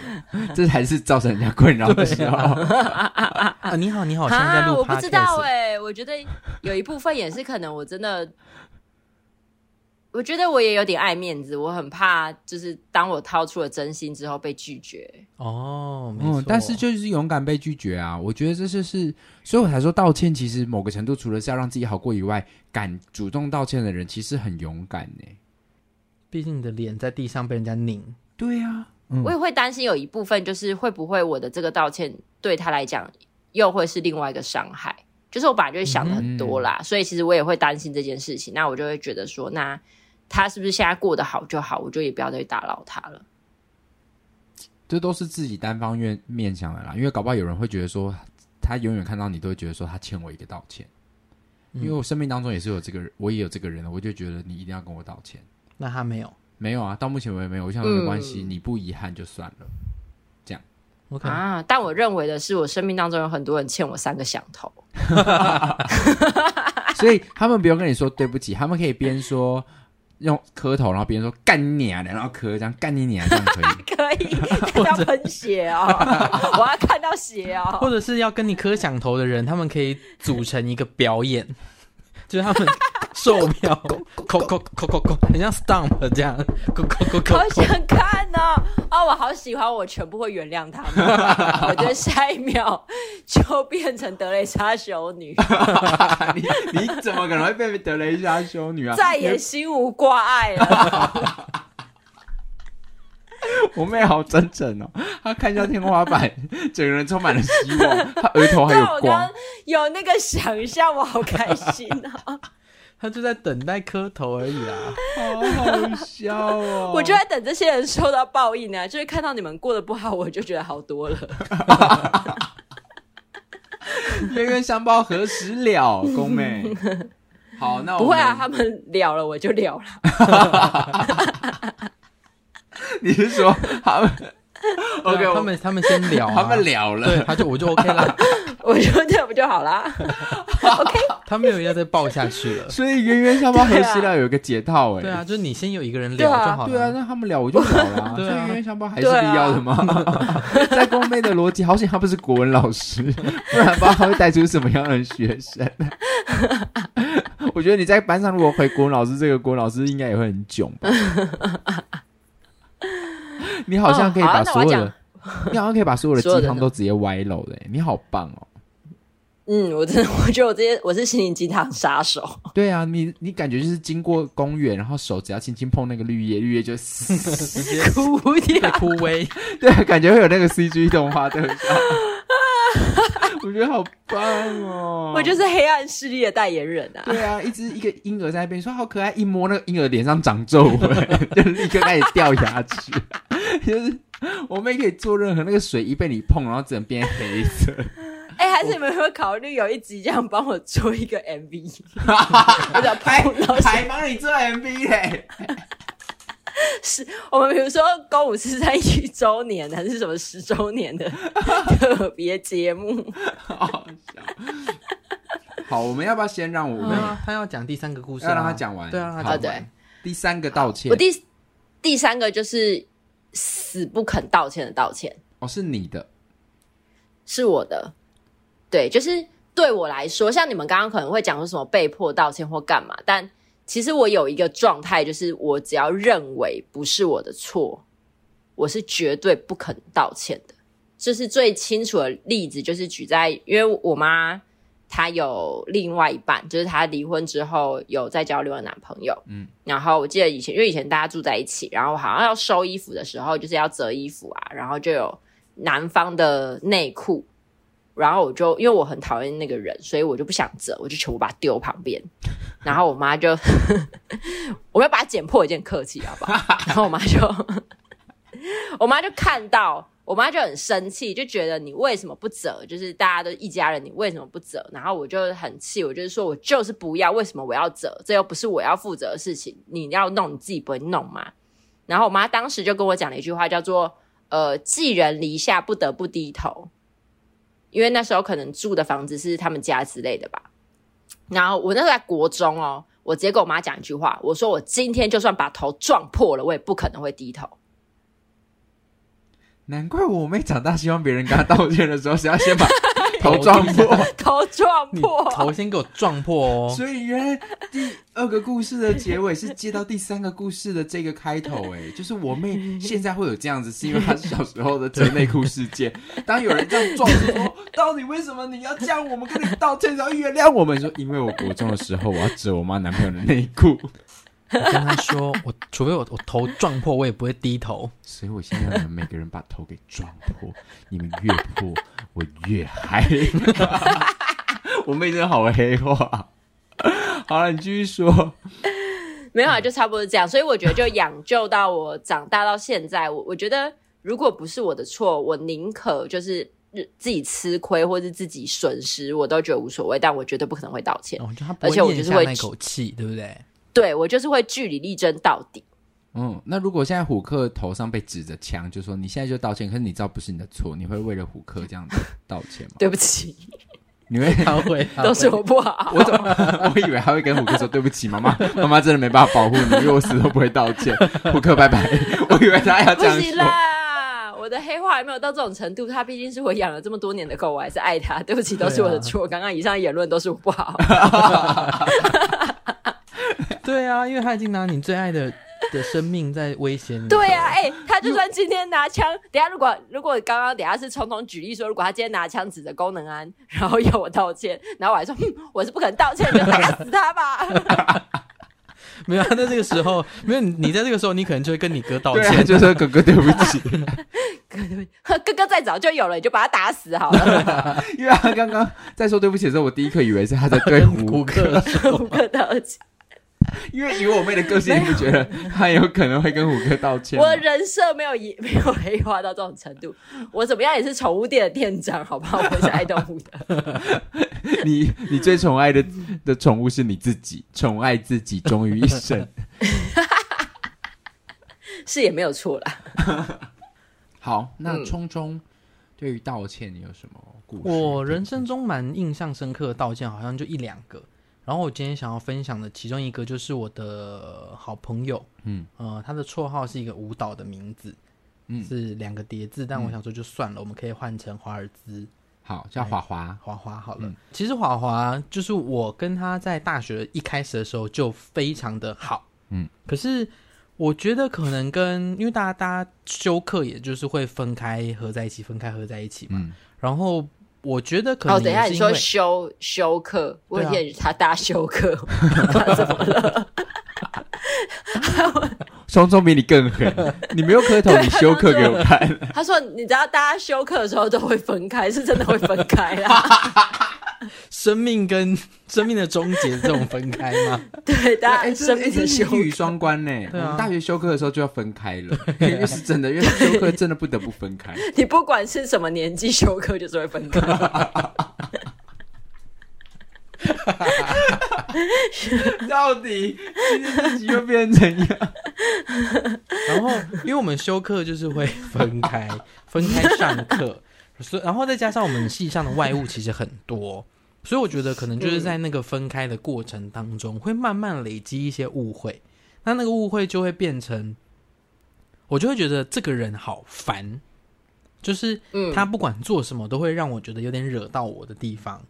[LAUGHS] 这才是造成人家困扰的时候。啊，你好，你好，现在在录。我不知道哎、欸，我觉得有一部分也是可能，我真的。我觉得我也有点爱面子，我很怕，就是当我掏出了真心之后被拒绝。哦，没错。嗯，但是就是勇敢被拒绝啊！我觉得这就是，所以我才说道歉，其实某个程度除了是要让自己好过以外，敢主动道歉的人其实很勇敢呢。毕竟你的脸在地上被人家拧。对呀、啊，嗯、我也会担心有一部分就是会不会我的这个道歉对他来讲又会是另外一个伤害。就是我本来就会想的很多啦，嗯、所以其实我也会担心这件事情。那我就会觉得说，那他是不是现在过得好就好，我就也不要再去打扰他了。这都是自己单方面面想的啦，因为搞不好有人会觉得说，他永远看到你都会觉得说他欠我一个道歉。嗯、因为我生命当中也是有这个人，我也有这个人，我就觉得你一定要跟我道歉。那他没有？没有啊，到目前为止没有。我想说没关系，嗯、你不遗憾就算了。这样 OK 啊？但我认为的是，我生命当中有很多人欠我三个响头，[LAUGHS] 所以他们不用跟你说对不起，他们可以边说。用磕头，然后别人说干你啊，然后磕这样干你你啊，这样可以？[LAUGHS] 可以，要喷血哦！[LAUGHS] 我要看到血哦！或者是要跟你磕响头的人，他们可以组成一个表演，[LAUGHS] 就是他们。售票，扣扣扣扣扣，很像 stump 这样，扣扣扣扣。好想看呢、哦！哦，我好喜欢，我全部会原谅他们。[LAUGHS] 我觉得下一秒就变成德蕾莎修女。[LAUGHS] 你你怎么可能会变德蕾莎修女啊？再也心无挂碍了。[LAUGHS] 我妹好真诚哦，她看一下天花板，整个人充满了希望。她额头还有光，我刚有那个想象，我好开心啊！他就在等待磕头而已啊，[LAUGHS] 好好笑哦！[LAUGHS] 我就在等这些人受到报应呢，就是看到你们过得不好，我就觉得好多了。[LAUGHS] 冤冤相报何时了，宫妹。好，那我不会啊，他们了了，我就了了。你是说他们 [LAUGHS] OK，他们他们先聊，[LAUGHS] 他们聊了，对，他就我就 OK 了。[LAUGHS] 我就这样不就好啦？OK，他没有要再抱下去了，所以冤冤相报还是要有一个解套哎、欸。对啊，就是你先有一个人聊就好了。对啊，那他们聊我就好了。对啊，所以冤冤相报还是必要的吗？在公妹的逻辑，好险他不是国文老师，不然不知道他会带出什么样的学生。我觉得你在班上如果回国文老师，这个国文老师应该也会很囧吧？你好像可以把所有的，[LAUGHS] 你好像可以把所有的鸡汤都直接歪楼的、欸，你好棒哦！嗯，我真的，我觉得我这些我是心灵鸡汤杀手。对啊，你你感觉就是经过公园，然后手只要轻轻碰那个绿叶，绿叶就直接枯掉、枯萎。[LAUGHS] 对，感觉会有那个 CG 动画特效。[LAUGHS] 我觉得好棒哦！我就是黑暗势力的代言人啊！对啊，一只一个婴儿在那边说好可爱，一摸那个婴儿脸上长皱纹，[LAUGHS] 就立刻开始掉牙齿。[LAUGHS] 就是我们也可以做任何那个水一被你碰，然后整变黑色。哎、欸，还是你们会考虑有一集这样帮我做一个 MV？我想拍，还帮你做 MV 嘞？[LAUGHS] 是我们比如说公五十三一周年还是什么十周年的 [LAUGHS] 特别节目？[LAUGHS] 好好笑。好，我们要不要先让我们、嗯、他要讲第三个故事、啊，要让他讲完？对啊，好对。第三个道歉，我第第三个就是死不肯道歉的道歉。哦，是你的，是我的。对，就是对我来说，像你们刚刚可能会讲说什么被迫道歉或干嘛，但其实我有一个状态，就是我只要认为不是我的错，我是绝对不肯道歉的。就是最清楚的例子，就是举在，因为我妈她有另外一半，就是她离婚之后有在交另外男朋友，嗯，然后我记得以前，因为以前大家住在一起，然后好像要收衣服的时候，就是要折衣服啊，然后就有男方的内裤。然后我就因为我很讨厌那个人，所以我就不想折，我就全部把它丢旁边。[LAUGHS] 然后我妈就，[LAUGHS] 我要把它剪破一件客气，好不好？[LAUGHS] 然后我妈就，我妈就看到，我妈就很生气，就觉得你为什么不折？就是大家都一家人，你为什么不折？然后我就很气，我就是说我就是不要，为什么我要折？这又不是我要负责的事情，你要弄你自己不会弄吗？然后我妈当时就跟我讲了一句话，叫做“呃，寄人篱下，不得不低头”。因为那时候可能住的房子是他们家之类的吧，然后我那时候在国中哦，我直接跟我妈讲一句话，我说我今天就算把头撞破了，我也不可能会低头。难怪我妹长大希望别人跟她道歉的时候是要先把。头撞破，头撞破，[LAUGHS] 头先给我撞破哦！[LAUGHS] 所以原来第二个故事的结尾是接到第三个故事的这个开头，哎，就是我妹现在会有这样子，是因为她小时候的折内裤事件。当有人这样撞的时候，到底为什么你要这样？我们跟你道歉，然后原谅我们。说，因为我国中的时候，我要折我妈男朋友的内裤。我跟他说，我除非我我头撞破，我也不会低头。所以我现在让你们每个人把头给撞破，你们越破我越嗨。[LAUGHS] 我妹真的好黑化。好了，你继续说。没有啊，就差不多这样。所以我觉得，就养就到我长大到现在，我我觉得如果不是我的错，我宁可就是自己吃亏或是自己损失，我都觉得无所谓。但我绝对不可能会道歉。哦、而且我就是会那口气，对不对？对，我就是会据理力争到底。嗯，那如果现在虎克头上被指着枪，就说你现在就道歉，可是你知道不是你的错，你会为了虎克这样子道歉吗？[LAUGHS] 对不起，你会他会都是我不好。我怎么 [LAUGHS] 我以为他会跟虎克说对不起，妈妈，[LAUGHS] 妈妈真的没办法保护你，因为我死都不会道歉。虎克拜拜。我以为他要这样说。不行啦，我的黑化还没有到这种程度。他毕竟是我养了这么多年的狗，我还是爱他。对不起，都是我的错。刚刚以上言论都是我不好。对啊，因为他已经拿你最爱的 [LAUGHS] 的生命在威胁你。对啊，哎、欸，他就算今天拿枪，等下如果如果刚刚等下是聪聪举例说，如果他今天拿枪指着功能安，然后要我道歉，然后我还说，哼，我是不可能道歉，就打死他吧。没有，在这个时候没有你，在这个时候你可能就会跟你哥道歉，[LAUGHS] 啊、就说哥哥对不起，哥哥哥哥再早就有了，你就把他打死好了。[LAUGHS] 因为他刚刚在说对不起的时候，我第一刻以为是他在对胡克说胡克道歉。[LAUGHS] 因为以我妹的个性，你不觉得她有可能会跟虎哥道歉？我人设没有没有黑化到这种程度，我怎么样也是宠物店的店长，好不好？我是爱动物的。[LAUGHS] 你你最宠爱的的宠物是你自己，宠爱自己忠于一生，[LAUGHS] 是也没有错啦。好，那聪聪对于道歉你有什么故事？我人生中蛮印象深刻的道歉，好像就一两个。然后我今天想要分享的其中一个就是我的好朋友，嗯，呃，他的绰号是一个舞蹈的名字，嗯，是两个叠字，但我想说就算了，嗯、我们可以换成华尔兹，好，叫华华，华华好了。嗯、其实华华就是我跟他在大学一开始的时候就非常的好，嗯，可是我觉得可能跟因为大家大家休课也就是会分开合在一起，分开合在一起嘛，嗯、然后。我觉得可能哦，等一下你说休休克，我以为他大休课，[LAUGHS] 他怎么了？聪聪比你更狠，你没有磕头，你休克给我看。[LAUGHS] 他说：“你知道，大家休克的时候都会分开，是真的会分开啦。[LAUGHS] 生命跟 [LAUGHS] 生命的终结这种分开吗？[LAUGHS] 对，大家生命的修一语双关呢。[LAUGHS] 大学修课的时候就要分开了，因为是真的，因为修课真的不得不分开。你不管是什么年纪修课，就是会分开。”到底自己又变成怎样？然后，因为我们修课就是会分开，分开上课，所以然后再加上我们系上的外务其实很多，所以我觉得可能就是在那个分开的过程当中，会慢慢累积一些误会。那那个误会就会变成，我就会觉得这个人好烦，就是他不管做什么都会让我觉得有点惹到我的地方。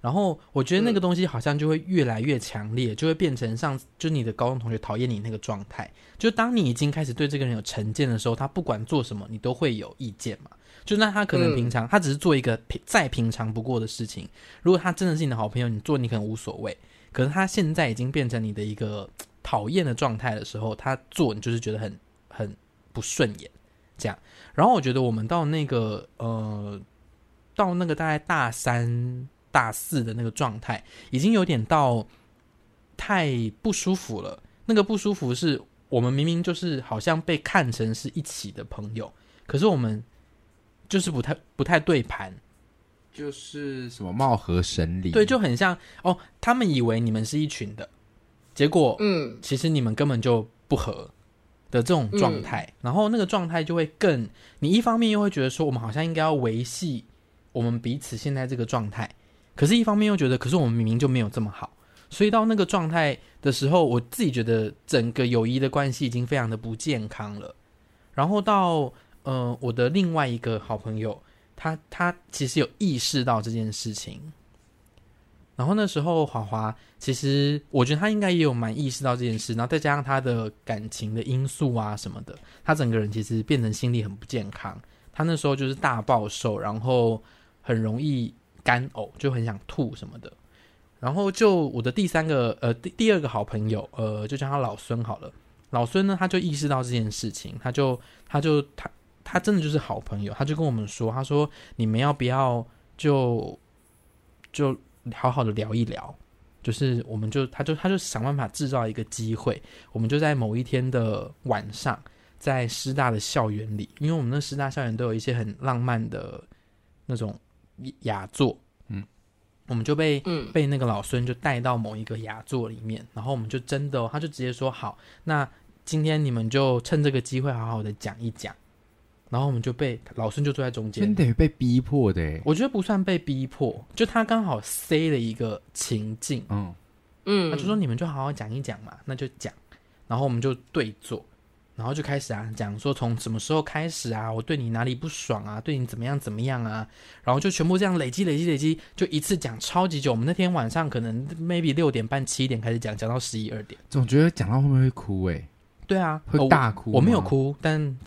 然后我觉得那个东西好像就会越来越强烈，嗯、就会变成上就你的高中同学讨厌你那个状态。就当你已经开始对这个人有成见的时候，他不管做什么，你都会有意见嘛。就那他可能平常、嗯、他只是做一个平再平常不过的事情，如果他真的是你的好朋友，你做你可能无所谓。可是他现在已经变成你的一个 [TSK] 讨厌的状态的时候，他做你就是觉得很很不顺眼。这样，然后我觉得我们到那个呃，到那个大概大三。大四的那个状态已经有点到太不舒服了。那个不舒服是我们明明就是好像被看成是一起的朋友，可是我们就是不太不太对盘，就是什么貌合神离。对，就很像哦，他们以为你们是一群的，结果嗯，其实你们根本就不合的这种状态。嗯、然后那个状态就会更，你一方面又会觉得说，我们好像应该要维系我们彼此现在这个状态。可是，一方面又觉得，可是我们明明就没有这么好，所以到那个状态的时候，我自己觉得整个友谊的关系已经非常的不健康了。然后到呃，我的另外一个好朋友，他他其实有意识到这件事情。然后那时候华华，其实我觉得他应该也有蛮意识到这件事。然后再加上他的感情的因素啊什么的，他整个人其实变成心理很不健康。他那时候就是大暴瘦，然后很容易。干呕就很想吐什么的，然后就我的第三个呃第第二个好朋友，呃，就叫他老孙好了。老孙呢，他就意识到这件事情，他就他就他他真的就是好朋友，他就跟我们说，他说你们要不要就就好好的聊一聊，就是我们就他就他就想办法制造一个机会，我们就在某一天的晚上，在师大的校园里，因为我们那师大校园都有一些很浪漫的那种雅座。嗯我们就被、嗯、被那个老孙就带到某一个雅座里面，然后我们就真的、哦，他就直接说好，那今天你们就趁这个机会好好的讲一讲，然后我们就被老孙就坐在中间，真的被逼迫的，我觉得不算被逼迫，就他刚好塞了一个情境，嗯嗯，他就说你们就好好讲一讲嘛，那就讲，然后我们就对坐。然后就开始啊，讲说从什么时候开始啊，我对你哪里不爽啊，对你怎么样怎么样啊，然后就全部这样累积累积累积，就一次讲超级久。我们那天晚上可能 maybe 六点半七点开始讲，讲到十一二点。总觉得讲到后面会哭诶。对啊，会大哭。我没有哭，但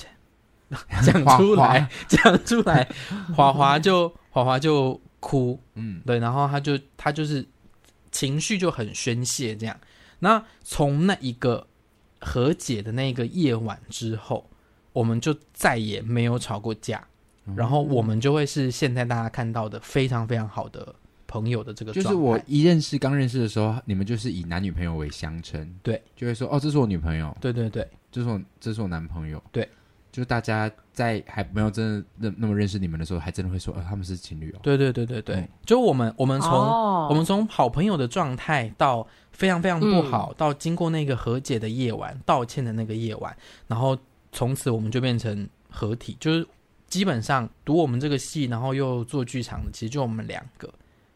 讲出来讲出来，[LAUGHS] 华华就华华就哭。嗯，对，然后他就他就是情绪就很宣泄这样。那从那一个。和解的那个夜晚之后，我们就再也没有吵过架，嗯、然后我们就会是现在大家看到的非常非常好的朋友的这个状态。就是我一认识刚认识的时候，你们就是以男女朋友为相称，对，就会说哦，这是我女朋友，对对对，这是我这是我男朋友，对，就大家在还没有真的认那么认识你们的时候，还真的会说呃，他们是情侣哦，对对对对对，嗯、就我们我们从、哦、我们从好朋友的状态到。非常非常不好，嗯、到经过那个和解的夜晚，道歉的那个夜晚，然后从此我们就变成合体，就是基本上读我们这个戏，然后又做剧场的，其实就我们两个，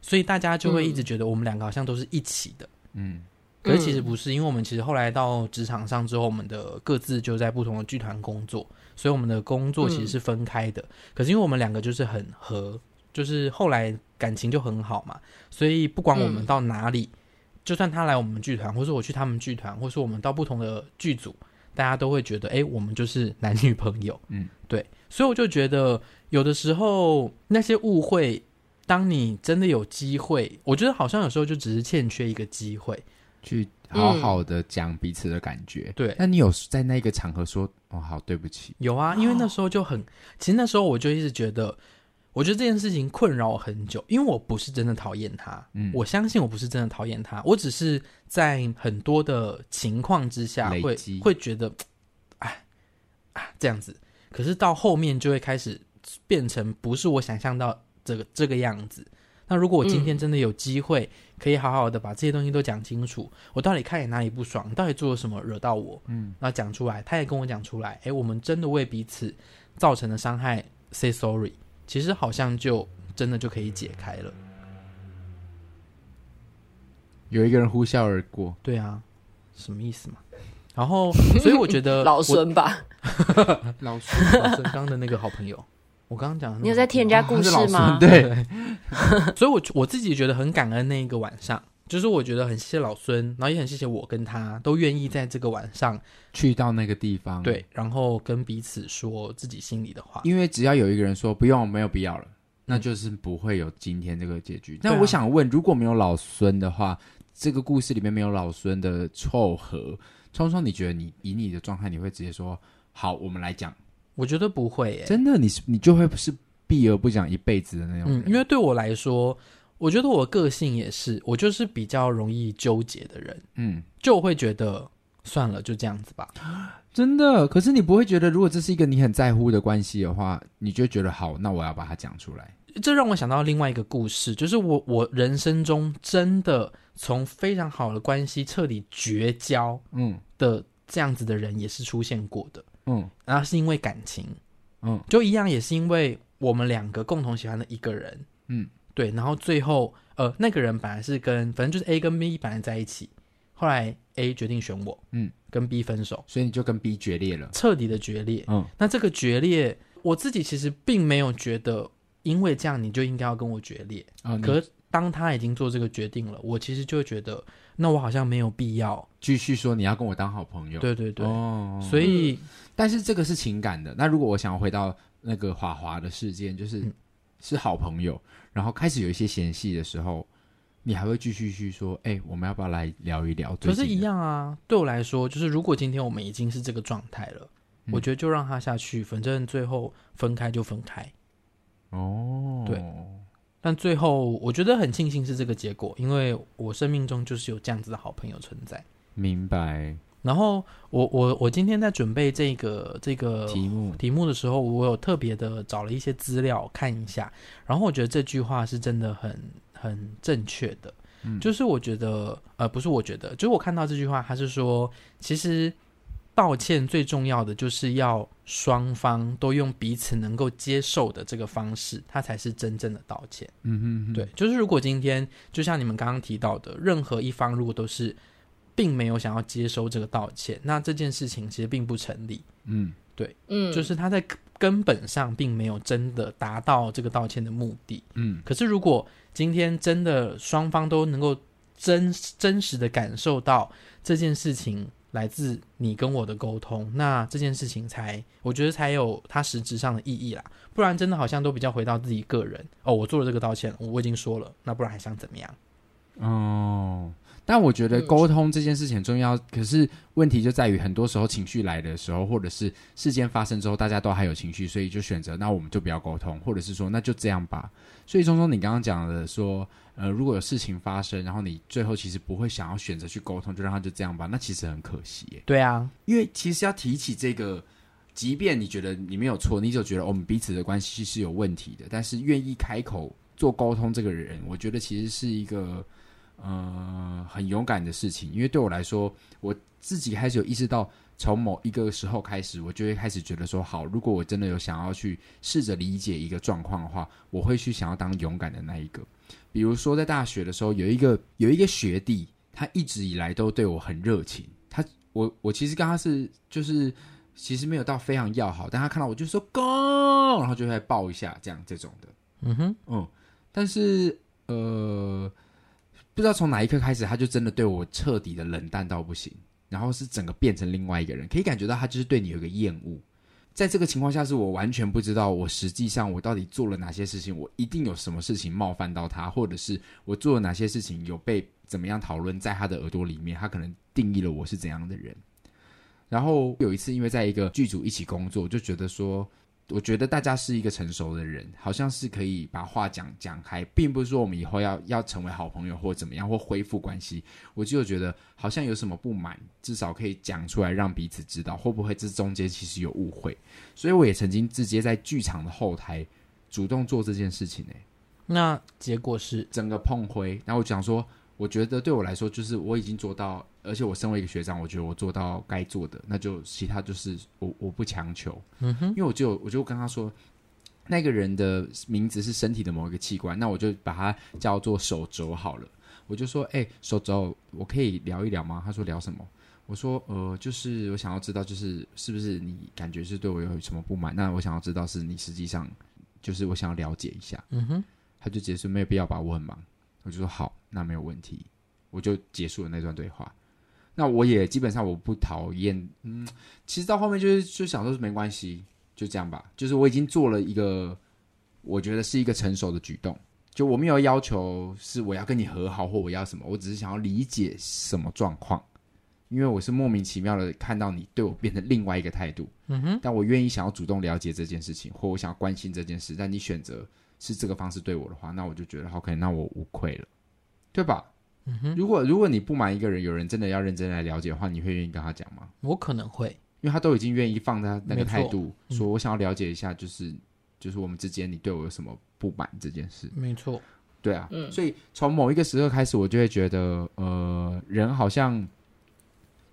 所以大家就会一直觉得我们两个好像都是一起的，嗯，可是其实不是，因为我们其实后来到职场上之后，我们的各自就在不同的剧团工作，所以我们的工作其实是分开的。嗯、可是因为我们两个就是很合，就是后来感情就很好嘛，所以不管我们到哪里。嗯就算他来我们剧团，或是我去他们剧团，或是我们到不同的剧组，大家都会觉得，哎，我们就是男女朋友。嗯，对。所以我就觉得，有的时候那些误会，当你真的有机会，我觉得好像有时候就只是欠缺一个机会，去好好的讲彼此的感觉。嗯、对。那你有在那个场合说，哦，好，对不起。有啊，因为那时候就很，其实那时候我就一直觉得。我觉得这件事情困扰我很久，因为我不是真的讨厌他，嗯，我相信我不是真的讨厌他，我只是在很多的情况之下会会觉得，哎，啊这样子，可是到后面就会开始变成不是我想象到这个这个样子。那如果我今天真的有机会，可以好好的把这些东西都讲清楚，嗯，我到底看你哪里不爽，你到底做了什么惹到我，嗯，然后讲出来，他也跟我讲出来，哎，我们真的为彼此造成的伤害 say sorry。其实好像就真的就可以解开了。有一个人呼啸而过，对啊，什么意思嘛？然后，所以我觉得 [LAUGHS] 老孙吧，[LAUGHS] 老孙，[LAUGHS] 老孙刚的那个好朋友，我刚刚讲，你有在听人家故事吗？哦、对，[LAUGHS] 所以我我自己觉得很感恩那一个晚上。就是我觉得很谢谢老孙，然后也很谢谢我跟他都愿意在这个晚上去到那个地方，对，然后跟彼此说自己心里的话。因为只要有一个人说不用，没有必要了，那就是不会有今天这个结局。那、嗯、我想问，如果没有老孙的话，这个故事里面没有老孙的凑合，聪聪，你觉得你以你的状态，你会直接说好，我们来讲？我觉得不会、欸，真的，你是你就会是避而不讲一辈子的那种因为对我来说。我觉得我个性也是，我就是比较容易纠结的人，嗯，就会觉得算了，就这样子吧。真的，可是你不会觉得，如果这是一个你很在乎的关系的话，你就觉得好，那我要把它讲出来。这让我想到另外一个故事，就是我我人生中真的从非常好的关系彻底绝交，嗯的这样子的人也是出现过的，嗯，然后是因为感情，嗯，就一样也是因为我们两个共同喜欢的一个人，嗯。对，然后最后，呃，那个人本来是跟，反正就是 A 跟 B 本来在一起，后来 A 决定选我，嗯，跟 B 分手，所以你就跟 B 决裂了，彻底的决裂。嗯，那这个决裂，我自己其实并没有觉得，因为这样你就应该要跟我决裂。啊、嗯，可是当他已经做这个决定了，我其实就会觉得，那我好像没有必要继续说你要跟我当好朋友。对对对，哦，所以、嗯，但是这个是情感的。那如果我想要回到那个华华的事件，就是。嗯是好朋友，然后开始有一些嫌隙的时候，你还会继续去说，哎、欸，我们要不要来聊一聊？可是，一样啊。对我来说，就是如果今天我们已经是这个状态了，嗯、我觉得就让他下去，反正最后分开就分开。哦，对。但最后，我觉得很庆幸是这个结果，因为我生命中就是有这样子的好朋友存在。明白。然后我我我今天在准备这个这个题目题目的时候，我有特别的找了一些资料看一下，然后我觉得这句话是真的很很正确的。嗯，就是我觉得呃不是我觉得，就是我看到这句话，他是说其实道歉最重要的就是要双方都用彼此能够接受的这个方式，它才是真正的道歉。嗯哼哼，对，就是如果今天就像你们刚刚提到的，任何一方如果都是。并没有想要接收这个道歉，那这件事情其实并不成立。嗯，对，嗯，就是他在根本上并没有真的达到这个道歉的目的。嗯，可是如果今天真的双方都能够真真实的感受到这件事情来自你跟我的沟通，那这件事情才我觉得才有它实质上的意义啦。不然真的好像都比较回到自己个人。哦，我做了这个道歉，我已经说了，那不然还想怎么样？哦。但我觉得沟通这件事情很重要，嗯，可是问题就在于很多时候情绪来的时候，或者是事件发生之后，大家都还有情绪，所以就选择那我们就不要沟通，或者是说那就这样吧。所以聪聪，你刚刚讲的说，呃，如果有事情发生，然后你最后其实不会想要选择去沟通，就让他就这样吧，那其实很可惜耶。对啊，因为其实要提起这个，即便你觉得你没有错，你就觉得我们彼此的关系是有问题的，但是愿意开口做沟通这个人，我觉得其实是一个。呃，很勇敢的事情，因为对我来说，我自己开始有意识到，从某一个时候开始，我就会开始觉得说，好，如果我真的有想要去试着理解一个状况的话，我会去想要当勇敢的那一个。比如说，在大学的时候，有一个有一个学弟，他一直以来都对我很热情，他我我其实跟他是就是其实没有到非常要好，但他看到我就说 Go，然后就会抱一下这样这种的，嗯哼，嗯，但是呃。不知道从哪一刻开始，他就真的对我彻底的冷淡到不行，然后是整个变成另外一个人，可以感觉到他就是对你有一个厌恶。在这个情况下，是我完全不知道我实际上我到底做了哪些事情，我一定有什么事情冒犯到他，或者是我做了哪些事情有被怎么样讨论在他的耳朵里面，他可能定义了我是怎样的人。然后有一次，因为在一个剧组一起工作，就觉得说。我觉得大家是一个成熟的人，好像是可以把话讲讲开，并不是说我们以后要要成为好朋友或怎么样，或恢复关系。我就觉得好像有什么不满，至少可以讲出来，让彼此知道会不会这中间其实有误会。所以我也曾经直接在剧场的后台主动做这件事情呢。那结果是整个碰灰，然后我讲说。我觉得对我来说，就是我已经做到，而且我身为一个学长，我觉得我做到该做的，那就其他就是我我不强求，嗯哼，因为我就我就跟他说，那个人的名字是身体的某一个器官，那我就把它叫做手肘好了。我就说，哎、欸，手肘，我可以聊一聊吗？他说聊什么？我说，呃，就是我想要知道，就是是不是你感觉是对我有什么不满？那我想要知道是你实际上就是我想要了解一下，嗯哼，他就解释没有必要吧，我很忙。我就说好，那没有问题，我就结束了那段对话。那我也基本上我不讨厌，嗯，其实到后面就是就想说是没关系，就这样吧。就是我已经做了一个，我觉得是一个成熟的举动。就我没有要求是我要跟你和好或我要什么，我只是想要理解什么状况，因为我是莫名其妙的看到你对我变成另外一个态度，嗯哼，但我愿意想要主动了解这件事情，或我想要关心这件事，但你选择。是这个方式对我的话，那我就觉得 OK，那我无愧了，对吧？嗯哼。如果如果你不满一个人，有人真的要认真来了解的话，你会愿意跟他讲吗？我可能会，因为他都已经愿意放他那个态度，说我想要了解一下，就是、嗯、就是我们之间你对我有什么不满这件事。没错，对啊，嗯。所以从某一个时刻开始，我就会觉得，呃，人好像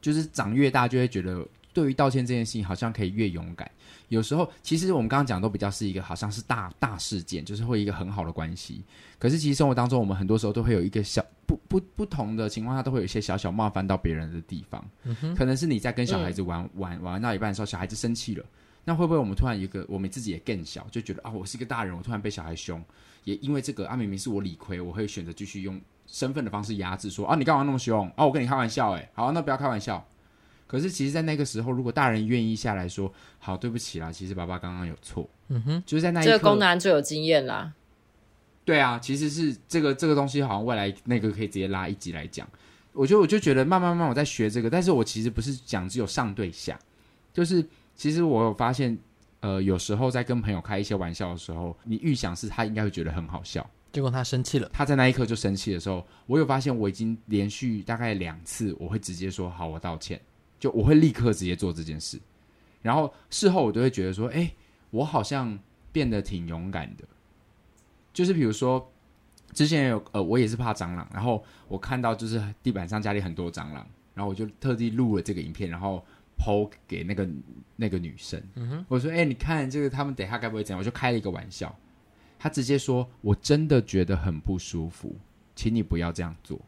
就是长越大，就会觉得。对于道歉这件事情，好像可以越勇敢。有时候，其实我们刚刚讲都比较是一个，好像是大大事件，就是会一个很好的关系。可是，其实生活当中，我们很多时候都会有一个小不不不同的情况下，都会有一些小小冒犯到别人的地方。嗯、可能是你在跟小孩子玩、嗯、玩玩到一半的时候，小孩子生气了，那会不会我们突然一个我们自己也更小，就觉得啊，我是一个大人，我突然被小孩凶，也因为这个啊，明明是我理亏，我会选择继续用身份的方式压制，说啊，你干嘛那么凶啊？我跟你开玩笑，诶，好，那不要开玩笑。可是，其实，在那个时候，如果大人愿意下来说：“好，对不起啦，其实爸爸刚刚有错。”嗯哼，就是在那一刻，这个功能最有经验啦。对啊，其实是这个这个东西，好像未来那个可以直接拉一集来讲。我就我就觉得慢慢慢慢我在学这个，但是我其实不是讲只有上对下，就是其实我有发现，呃，有时候在跟朋友开一些玩笑的时候，你预想是他应该会觉得很好笑，结果他生气了，他在那一刻就生气的时候，我有发现我已经连续大概两次，我会直接说好，我道歉，就我会立刻直接做这件事，然后事后我都会觉得说，哎，我好像变得挺勇敢的，就是比如说。之前有呃，我也是怕蟑螂，然后我看到就是地板上家里很多蟑螂，然后我就特地录了这个影片，然后 PO 给那个那个女生。嗯哼，我说：“哎、欸，你看这个，他们等下该不会怎样？”我就开了一个玩笑，他直接说：“我真的觉得很不舒服，请你不要这样做。”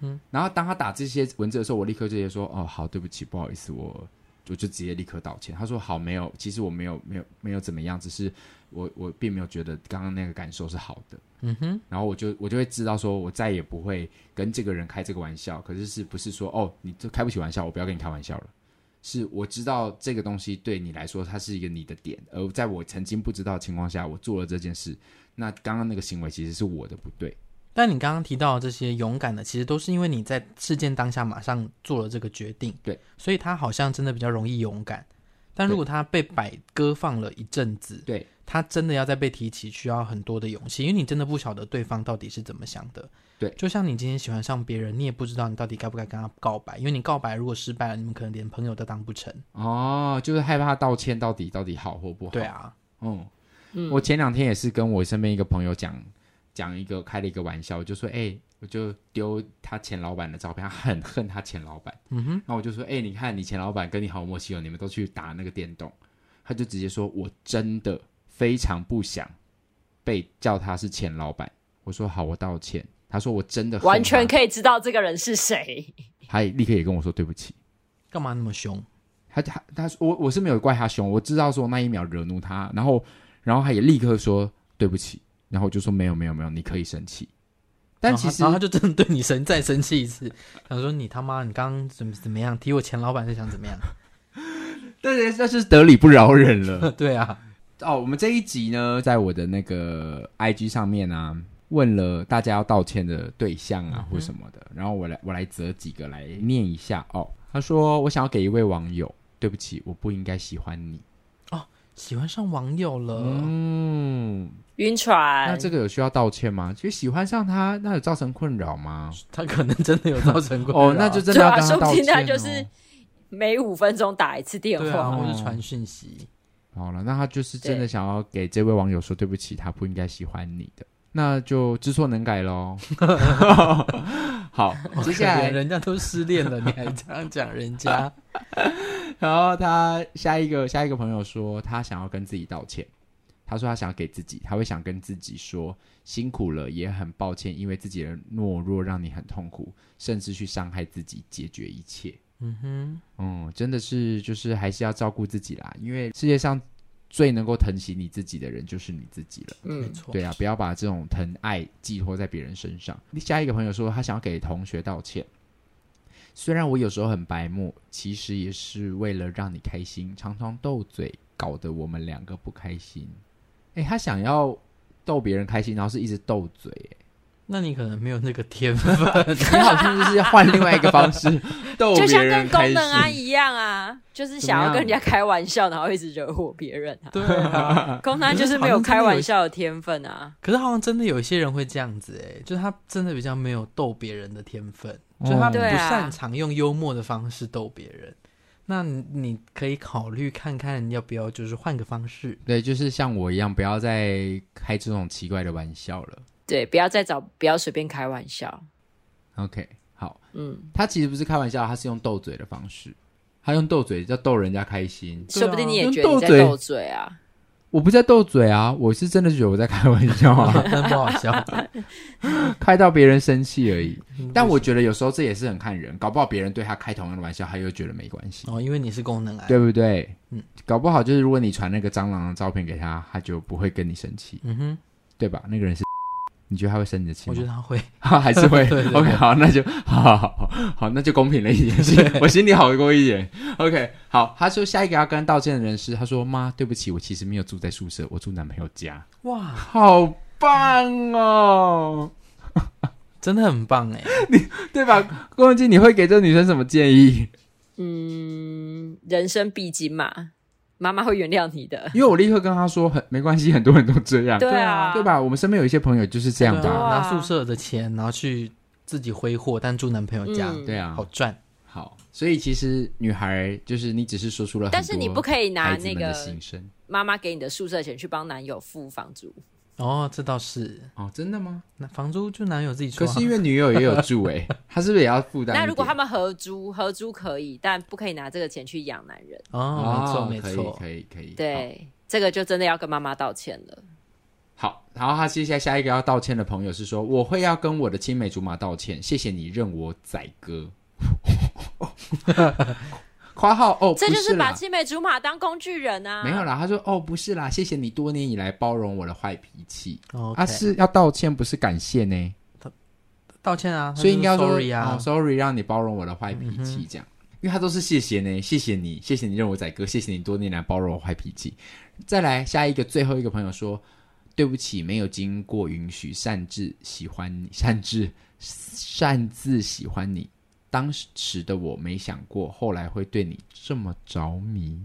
哼，然后当他打这些文字的时候，我立刻就直接说：“哦，好，对不起，不好意思，我我就直接立刻道歉。”他说：“好，没有，其实我没有没有没有怎么样，只是我我并没有觉得刚刚那个感受是好的。”嗯哼，然后我就我就会知道说，我再也不会跟这个人开这个玩笑。可是是不是说哦，你这开不起玩笑，我不要跟你开玩笑了？是我知道这个东西对你来说，它是一个你的点，而在我曾经不知道的情况下，我做了这件事。那刚刚那个行为其实是我的不对。但你刚刚提到的这些勇敢的，其实都是因为你在事件当下马上做了这个决定。对，所以他好像真的比较容易勇敢。但如果他被摆搁放了一阵子，对。他真的要再被提起，需要很多的勇气，因为你真的不晓得对方到底是怎么想的。对，就像你今天喜欢上别人，你也不知道你到底该不该跟他告白，因为你告白如果失败了，你们可能连朋友都当不成。哦，就是害怕道歉到底到底好或不好。对啊，嗯，嗯，我前两天也是跟我身边一个朋友讲讲一个开了一个玩笑，我就说，哎、欸，我就丢他前老板的照片，他很恨他前老板。嗯哼，然后我就说，哎、欸，你看你前老板跟你好默契哦，你们都去打那个电动，他就直接说，我真的。非常不想被叫他是前老板，我说好，我道歉。他说我真的完全可以知道这个人是谁，他立刻也跟我说对不起。干嘛那么凶？他他他我我是没有怪他凶，我知道说那一秒惹怒他，然后然后他也立刻说对不起，然后我就说没有没有没有，你可以生气。但其实然后他就真的对你生再生气一次，想说你他妈你刚刚怎么怎么样提我前老板是想怎么样？但是那是得理不饶人了，[LAUGHS] 对啊。哦，我们这一集呢，在我的那个 IG 上面啊，问了大家要道歉的对象啊，或什么的，然后我来我来择几个来念一下哦。他说：“我想要给一位网友，对不起，我不应该喜欢你。”哦，喜欢上网友了，嗯，晕船。那这个有需要道歉吗？其实喜欢上他，那有造成困扰吗？他可能真的有造 [LAUGHS] 成困扰哦，那就真的要跟他道歉哦。他就是每五分钟打一次电话，啊、或是传讯息。好了，那他就是真的想要给这位网友说对不起，他不应该喜欢你的，那就知错能改喽。[LAUGHS] 好，接下来人家都失恋了，你还这样讲人家？[LAUGHS] 然后他下一个下一个朋友说，他想要跟自己道歉。他说他想要给自己，他会想跟自己说辛苦了，也很抱歉，因为自己的懦弱让你很痛苦，甚至去伤害自己，解决一切。嗯哼，嗯，真的是，就是还是要照顾自己啦，因为世界上最能够疼惜你自己的人就是你自己了。嗯，没错，对啊，不要把这种疼爱寄托在别人身上。下一个朋友说，他想要给同学道歉，虽然我有时候很白目，其实也是为了让你开心，常常斗嘴，搞得我们两个不开心。哎，他想要逗别人开心，然后是一直斗嘴，哎。那你可能没有那个天分，[LAUGHS] 你好像就是要换另外一个方式 [LAUGHS] 逗别人，就像跟功能啊一样啊，就是想要跟人家开玩笑，然后一直惹火别人啊。对啊，[LAUGHS] 功能就是没有开玩笑的天分啊。可是好像真的有一些人会这样子哎、欸，就是他真的比较没有逗别人的天分，就他不擅长用幽默的方式逗别人。那你可以考虑看看要不要就是换个方式。对，就是像我一样，不要再开这种奇怪的玩笑了。对，不要再找，不要随便开玩笑。OK，好，嗯，他其实不是开玩笑，他是用斗嘴的方式，他用斗嘴叫逗人家开心，说不定你也觉得你在斗嘴啊。我不在斗嘴啊，我是真的觉得我在开玩笑啊，[LAUGHS] 真不好笑，[LAUGHS] 开到别人生气而已。但我觉得有时候这也是很看人，搞不好别人对他开同样的玩笑，他又觉得没关系哦，因为你是功能癌，对不对？嗯，搞不好就是如果你传那个蟑螂的照片给他，他就不会跟你生气，嗯哼，对吧？那个人是。你觉得他会生你的气吗？我觉得他会，[LAUGHS] 还是会。[LAUGHS] 对对对 OK，好，那就 [LAUGHS] 好好好好，那就公平了一点，我心里好过一点。OK，好，他说下一个要跟他道歉的人是，他说妈，对不起，我其实没有住在宿舍，我住男朋友家。哇，好棒哦，真的很棒哎，你对吧？郭文静，你会给这个女生什么建议？嗯，人生必经嘛，妈妈会原谅你的。因为我立刻跟她说，很没关系，很多人都这样，对啊，对吧？我们身边有一些朋友就是这样的，啊、拿宿舍的钱，然后去自己挥霍，但住男朋友家，对啊，好赚。好，所以其实女孩就是你，只是说出了，但是你不可以拿那个，妈妈给你的宿舍钱去帮男友付房租。哦，这倒是哦，真的吗？那房租就男友自己出，可是因为女友也有住哎，[LAUGHS] 他是不是也要负担？那如果他们合租，合租可以，但不可以拿这个钱去养男人。哦，没错，没错，可以，可以，对，这个就真的要跟妈妈道歉了。好，然后他接下来下一个要道歉的朋友是说，我会要跟我的青梅竹马道歉，谢谢你认我宰割。[LAUGHS] [LAUGHS] 括号哦，这就是把青梅竹马当工具人啊！没有啦，他说哦，不是啦，谢谢你多年以来包容我的坏脾气。Okay. 他是要道歉，不是感谢呢。道歉啊，所以应该说 sorry 啊、哦、，sorry 让你包容我的坏脾气，这样、嗯，因为他都是谢谢呢，谢谢你，谢谢你认我仔哥，谢谢你多年来包容我坏脾气。再来下一个，最后一个朋友说，对不起，没有经过允许擅自喜欢你，擅自擅自喜欢你。当时的我没想过，后来会对你这么着迷。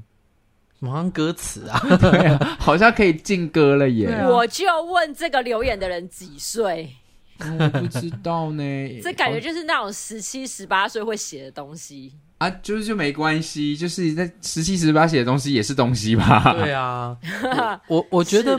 什么歌词啊？[LAUGHS] 对啊，好像可以进歌了耶！我就问这个留言的人几岁？我不知道呢。[LAUGHS] 这感觉就是那种十七、十八岁会写的东西啊，就是就没关系，就是在十七、十八写的东西也是东西吧？对啊，[LAUGHS] 我我觉得，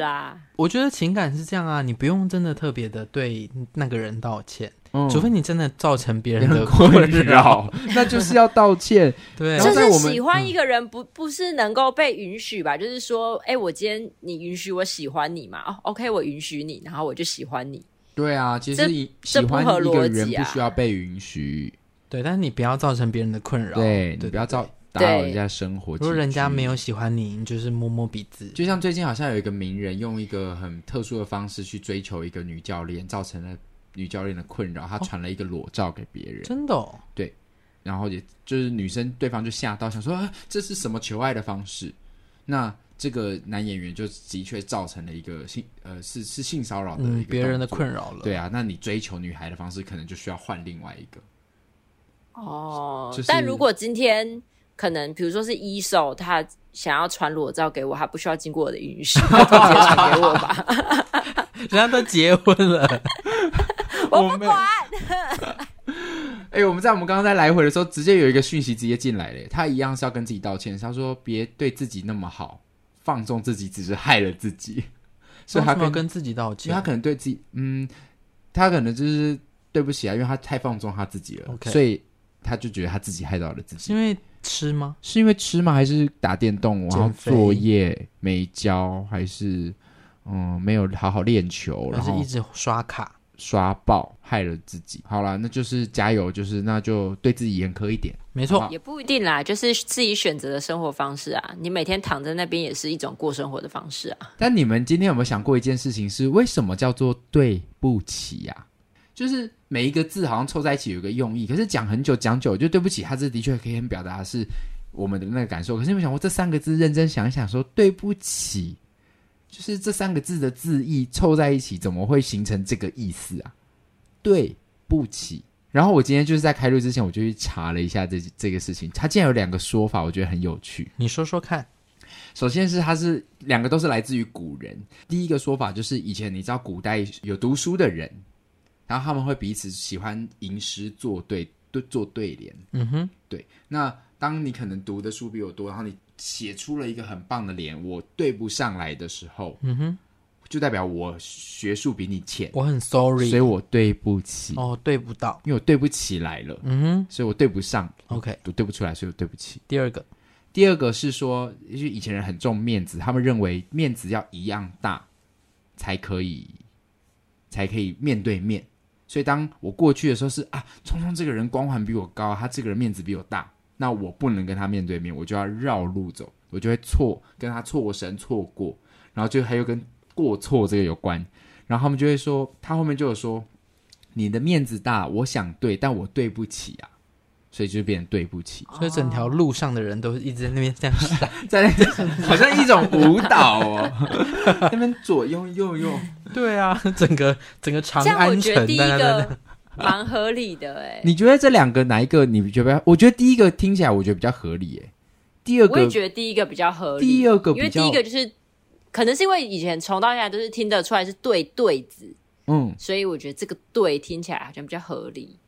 我觉得情感是这样啊，你不用真的特别的对那个人道歉。嗯、除非你真的造成别人的困扰，[LAUGHS] 那就是要道歉。对，就是喜欢一个人不不是能够被允许吧？嗯、就是说，哎、欸，我今天你允许我喜欢你嘛？哦，OK，我允许你，然后我就喜欢你。对啊，其实你喜欢一个人不需要被允许。对，但是你不要造成别人的困扰。对，你不要造打扰人家生活。如果人家没有喜欢你，你就是摸摸鼻子。就像最近好像有一个名人用一个很特殊的方式去追求一个女教练，造成了。女教练的困扰，她传了一个裸照给别人，哦，真的，哦，对，然后也就是女生对方就吓到，想说，啊，这是什么求爱的方式？那这个男演员就的确造成了一个性呃是是性骚扰的一个，嗯、别人的困扰了。对啊，那你追求女孩的方式可能就需要换另外一个。哦，就是，但如果今天可能比如说是一手，他想要传裸照给我，他不需要经过我的允许，他直接传给我吧。[LAUGHS] 人家都结婚了。[LAUGHS] 我不管。[LAUGHS] 哎、欸，我们在我们刚刚在来回的时候，直接有一个讯息直接进来了。他一样是要跟自己道歉，他说：“别对自己那么好，放纵自己只是害了自己。[LAUGHS] ”所以他跟跟自己道歉，他可能对自己，嗯，他可能就是对不起啊，因为他太放纵他自己了，okay. 所以他就觉得他自己害到了自己。是因为吃吗？是因为吃吗？还是打电动，然后作业没交，还是嗯没有好好练球，然后还是一直刷卡？刷爆害了自己，好了，那就是加油，就是那就对自己严苛一点，没错，也不一定啦，就是自己选择的生活方式啊。你每天躺在那边也是一种过生活的方式啊。但你们今天有没有想过一件事情？是为什么叫做对不起呀、啊？就是每一个字好像凑在一起有一个用意，可是讲很久讲久就对不起，它这的确可以很表达的是我们的那个感受。可是你们想过这三个字，认真想一想说对不起。就是这三个字的字义凑在一起，怎么会形成这个意思啊？对不起。然后我今天就是在开录之前，我就去查了一下这这个事情。它竟然有两个说法，我觉得很有趣。你说说看。首先是它是两个都是来自于古人。第一个说法就是以前你知道古代有读书的人，然后他们会彼此喜欢吟诗作对，对做对联。嗯哼，对。那当你可能读的书比我多，然后你。写出了一个很棒的脸，我对不上来的时候，嗯哼，就代表我学术比你浅，我很 sorry，所以我对不起。哦，对不到，因为我对不起来了，嗯哼，所以我对不上。OK，我对不出来，所以我对不起。第二个，第二个是说，因为以前人很重面子，他们认为面子要一样大才可以，才可以面对面。所以当我过去的时候是啊，聪聪这个人光环比我高，他这个人面子比我大。那我不能跟他面对面，我就要绕路走，我就会错跟他错身错过，然后就还有跟过错这个有关，然后他们就会说，他后面就有说，你的面子大，我想对，但我对不起啊，所以就变成对不起。所以整条路上的人都一直在那边这样闪，[LAUGHS] 在那边 [LAUGHS] 好像一种舞蹈哦，那边左右右右。对啊，整个整个长安城，第一个 [LAUGHS] 蛮合理的哎。你觉得这两个哪一个你觉得？我觉得第一个听起来我觉得比较合理哎。第二个我也觉得第一个比较合理。第二个因为第一个就是可能是因为以前从到现在都是听得出来是对对子，嗯，所以我觉得这个对听起来好像比较合理，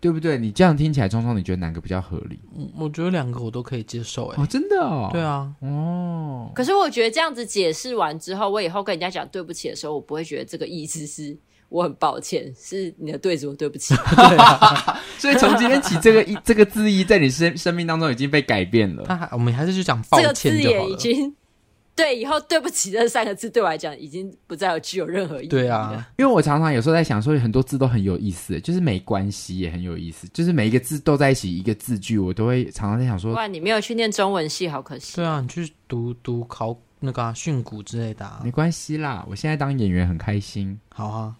对不对？你这样听起来，聪聪你觉得哪个比较合理？嗯，我觉得两个我都可以接受哎。哦，真的哦。对啊。哦。可是我觉得这样子解释完之后，我以后跟人家讲对不起的时候，我不会觉得这个意思是我很抱歉，是你的对子我对不起。[LAUGHS] 所以从今天起，这个一这个字义在你生生命当中已经被改变了。他还我们还是去讲抱歉就好了。这个字也已经对以后对不起这三个字对我来讲已经不再有具有任何意义。对啊，因为我常常有时候在想说，很多字都很有意思，就是没关系也很有意思，就是每一个字都在一起一个字句，我都会常常在想说，哇，你没有去念中文系，好可惜。对啊，你去读读考那个训诂之类的啊，没关系啦，我现在当演员很开心。好啊。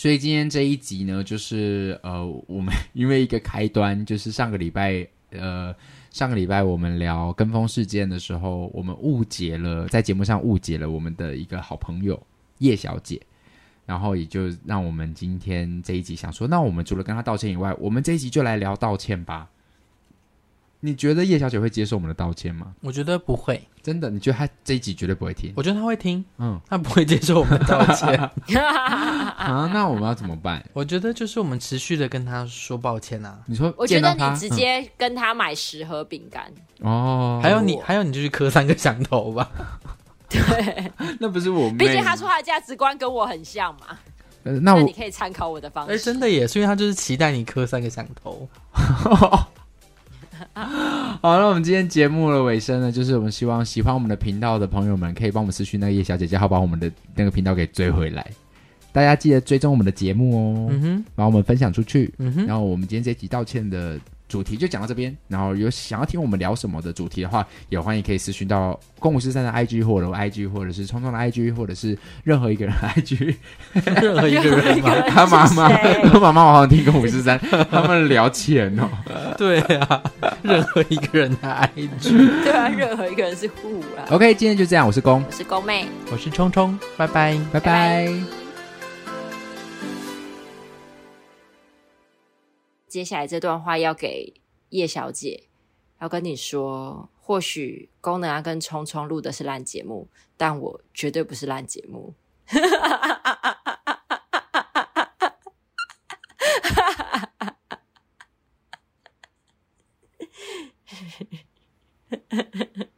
所以今天这一集呢，就是呃，我们因为一个开端，就是上个礼拜，呃，上个礼拜我们聊跟风事件的时候，我们误解了，在节目上误解了我们的一个好朋友叶小姐，然后也就让我们今天这一集想说，那我们除了跟她道歉以外，我们这一集就来聊道歉吧。你觉得叶小姐会接受我们的道歉吗？我觉得不会，真的。你觉得她这一集绝对不会听？我觉得她会听，嗯，她不会接受我们的道歉 [LAUGHS] 啊。那我们要怎么办？我觉得就是我们持续的跟她说抱歉啊。你说，我觉得你直接跟她买十盒饼干哦，还有你，还有你就去磕三个响头吧。[LAUGHS] 对，那不是我，毕竟她说她的价值观跟我很像嘛。呃，那我那你可以参考我的方式。哎，真的也是，因为她就是期待你磕三个响头。[LAUGHS] [LAUGHS] 好，那我们今天节目的尾声呢，就是我们希望喜欢我们的频道的朋友们，可以帮我们私讯那个叶小姐姐，好把我们的那个频道给追回来。大家记得追踪我们的节目哦，嗯哼，把我们分享出去，嗯哼。然后我们今天这集道歉的主题就讲到这边。然后有想要听我们聊什么的主题的话，也欢迎可以私讯到公五十三的 IG 或者 IG，或者是聪聪的 IG，或者是任何一个人的 IG，[LAUGHS] 任何一个人吗？他妈妈，他妈妈，我好像听公五十三他们聊钱哦。[LAUGHS] 对啊，任何一个人的 IG，对啊，任何一个人是户啊。OK，今天就这样，我是公，我是公妹，我是聪聪，拜拜，拜拜。拜拜。接下来这段话要给叶小姐，要跟你说，或许功能啊跟聪聪录的是烂节目，但我绝对不是烂节目。[LAUGHS]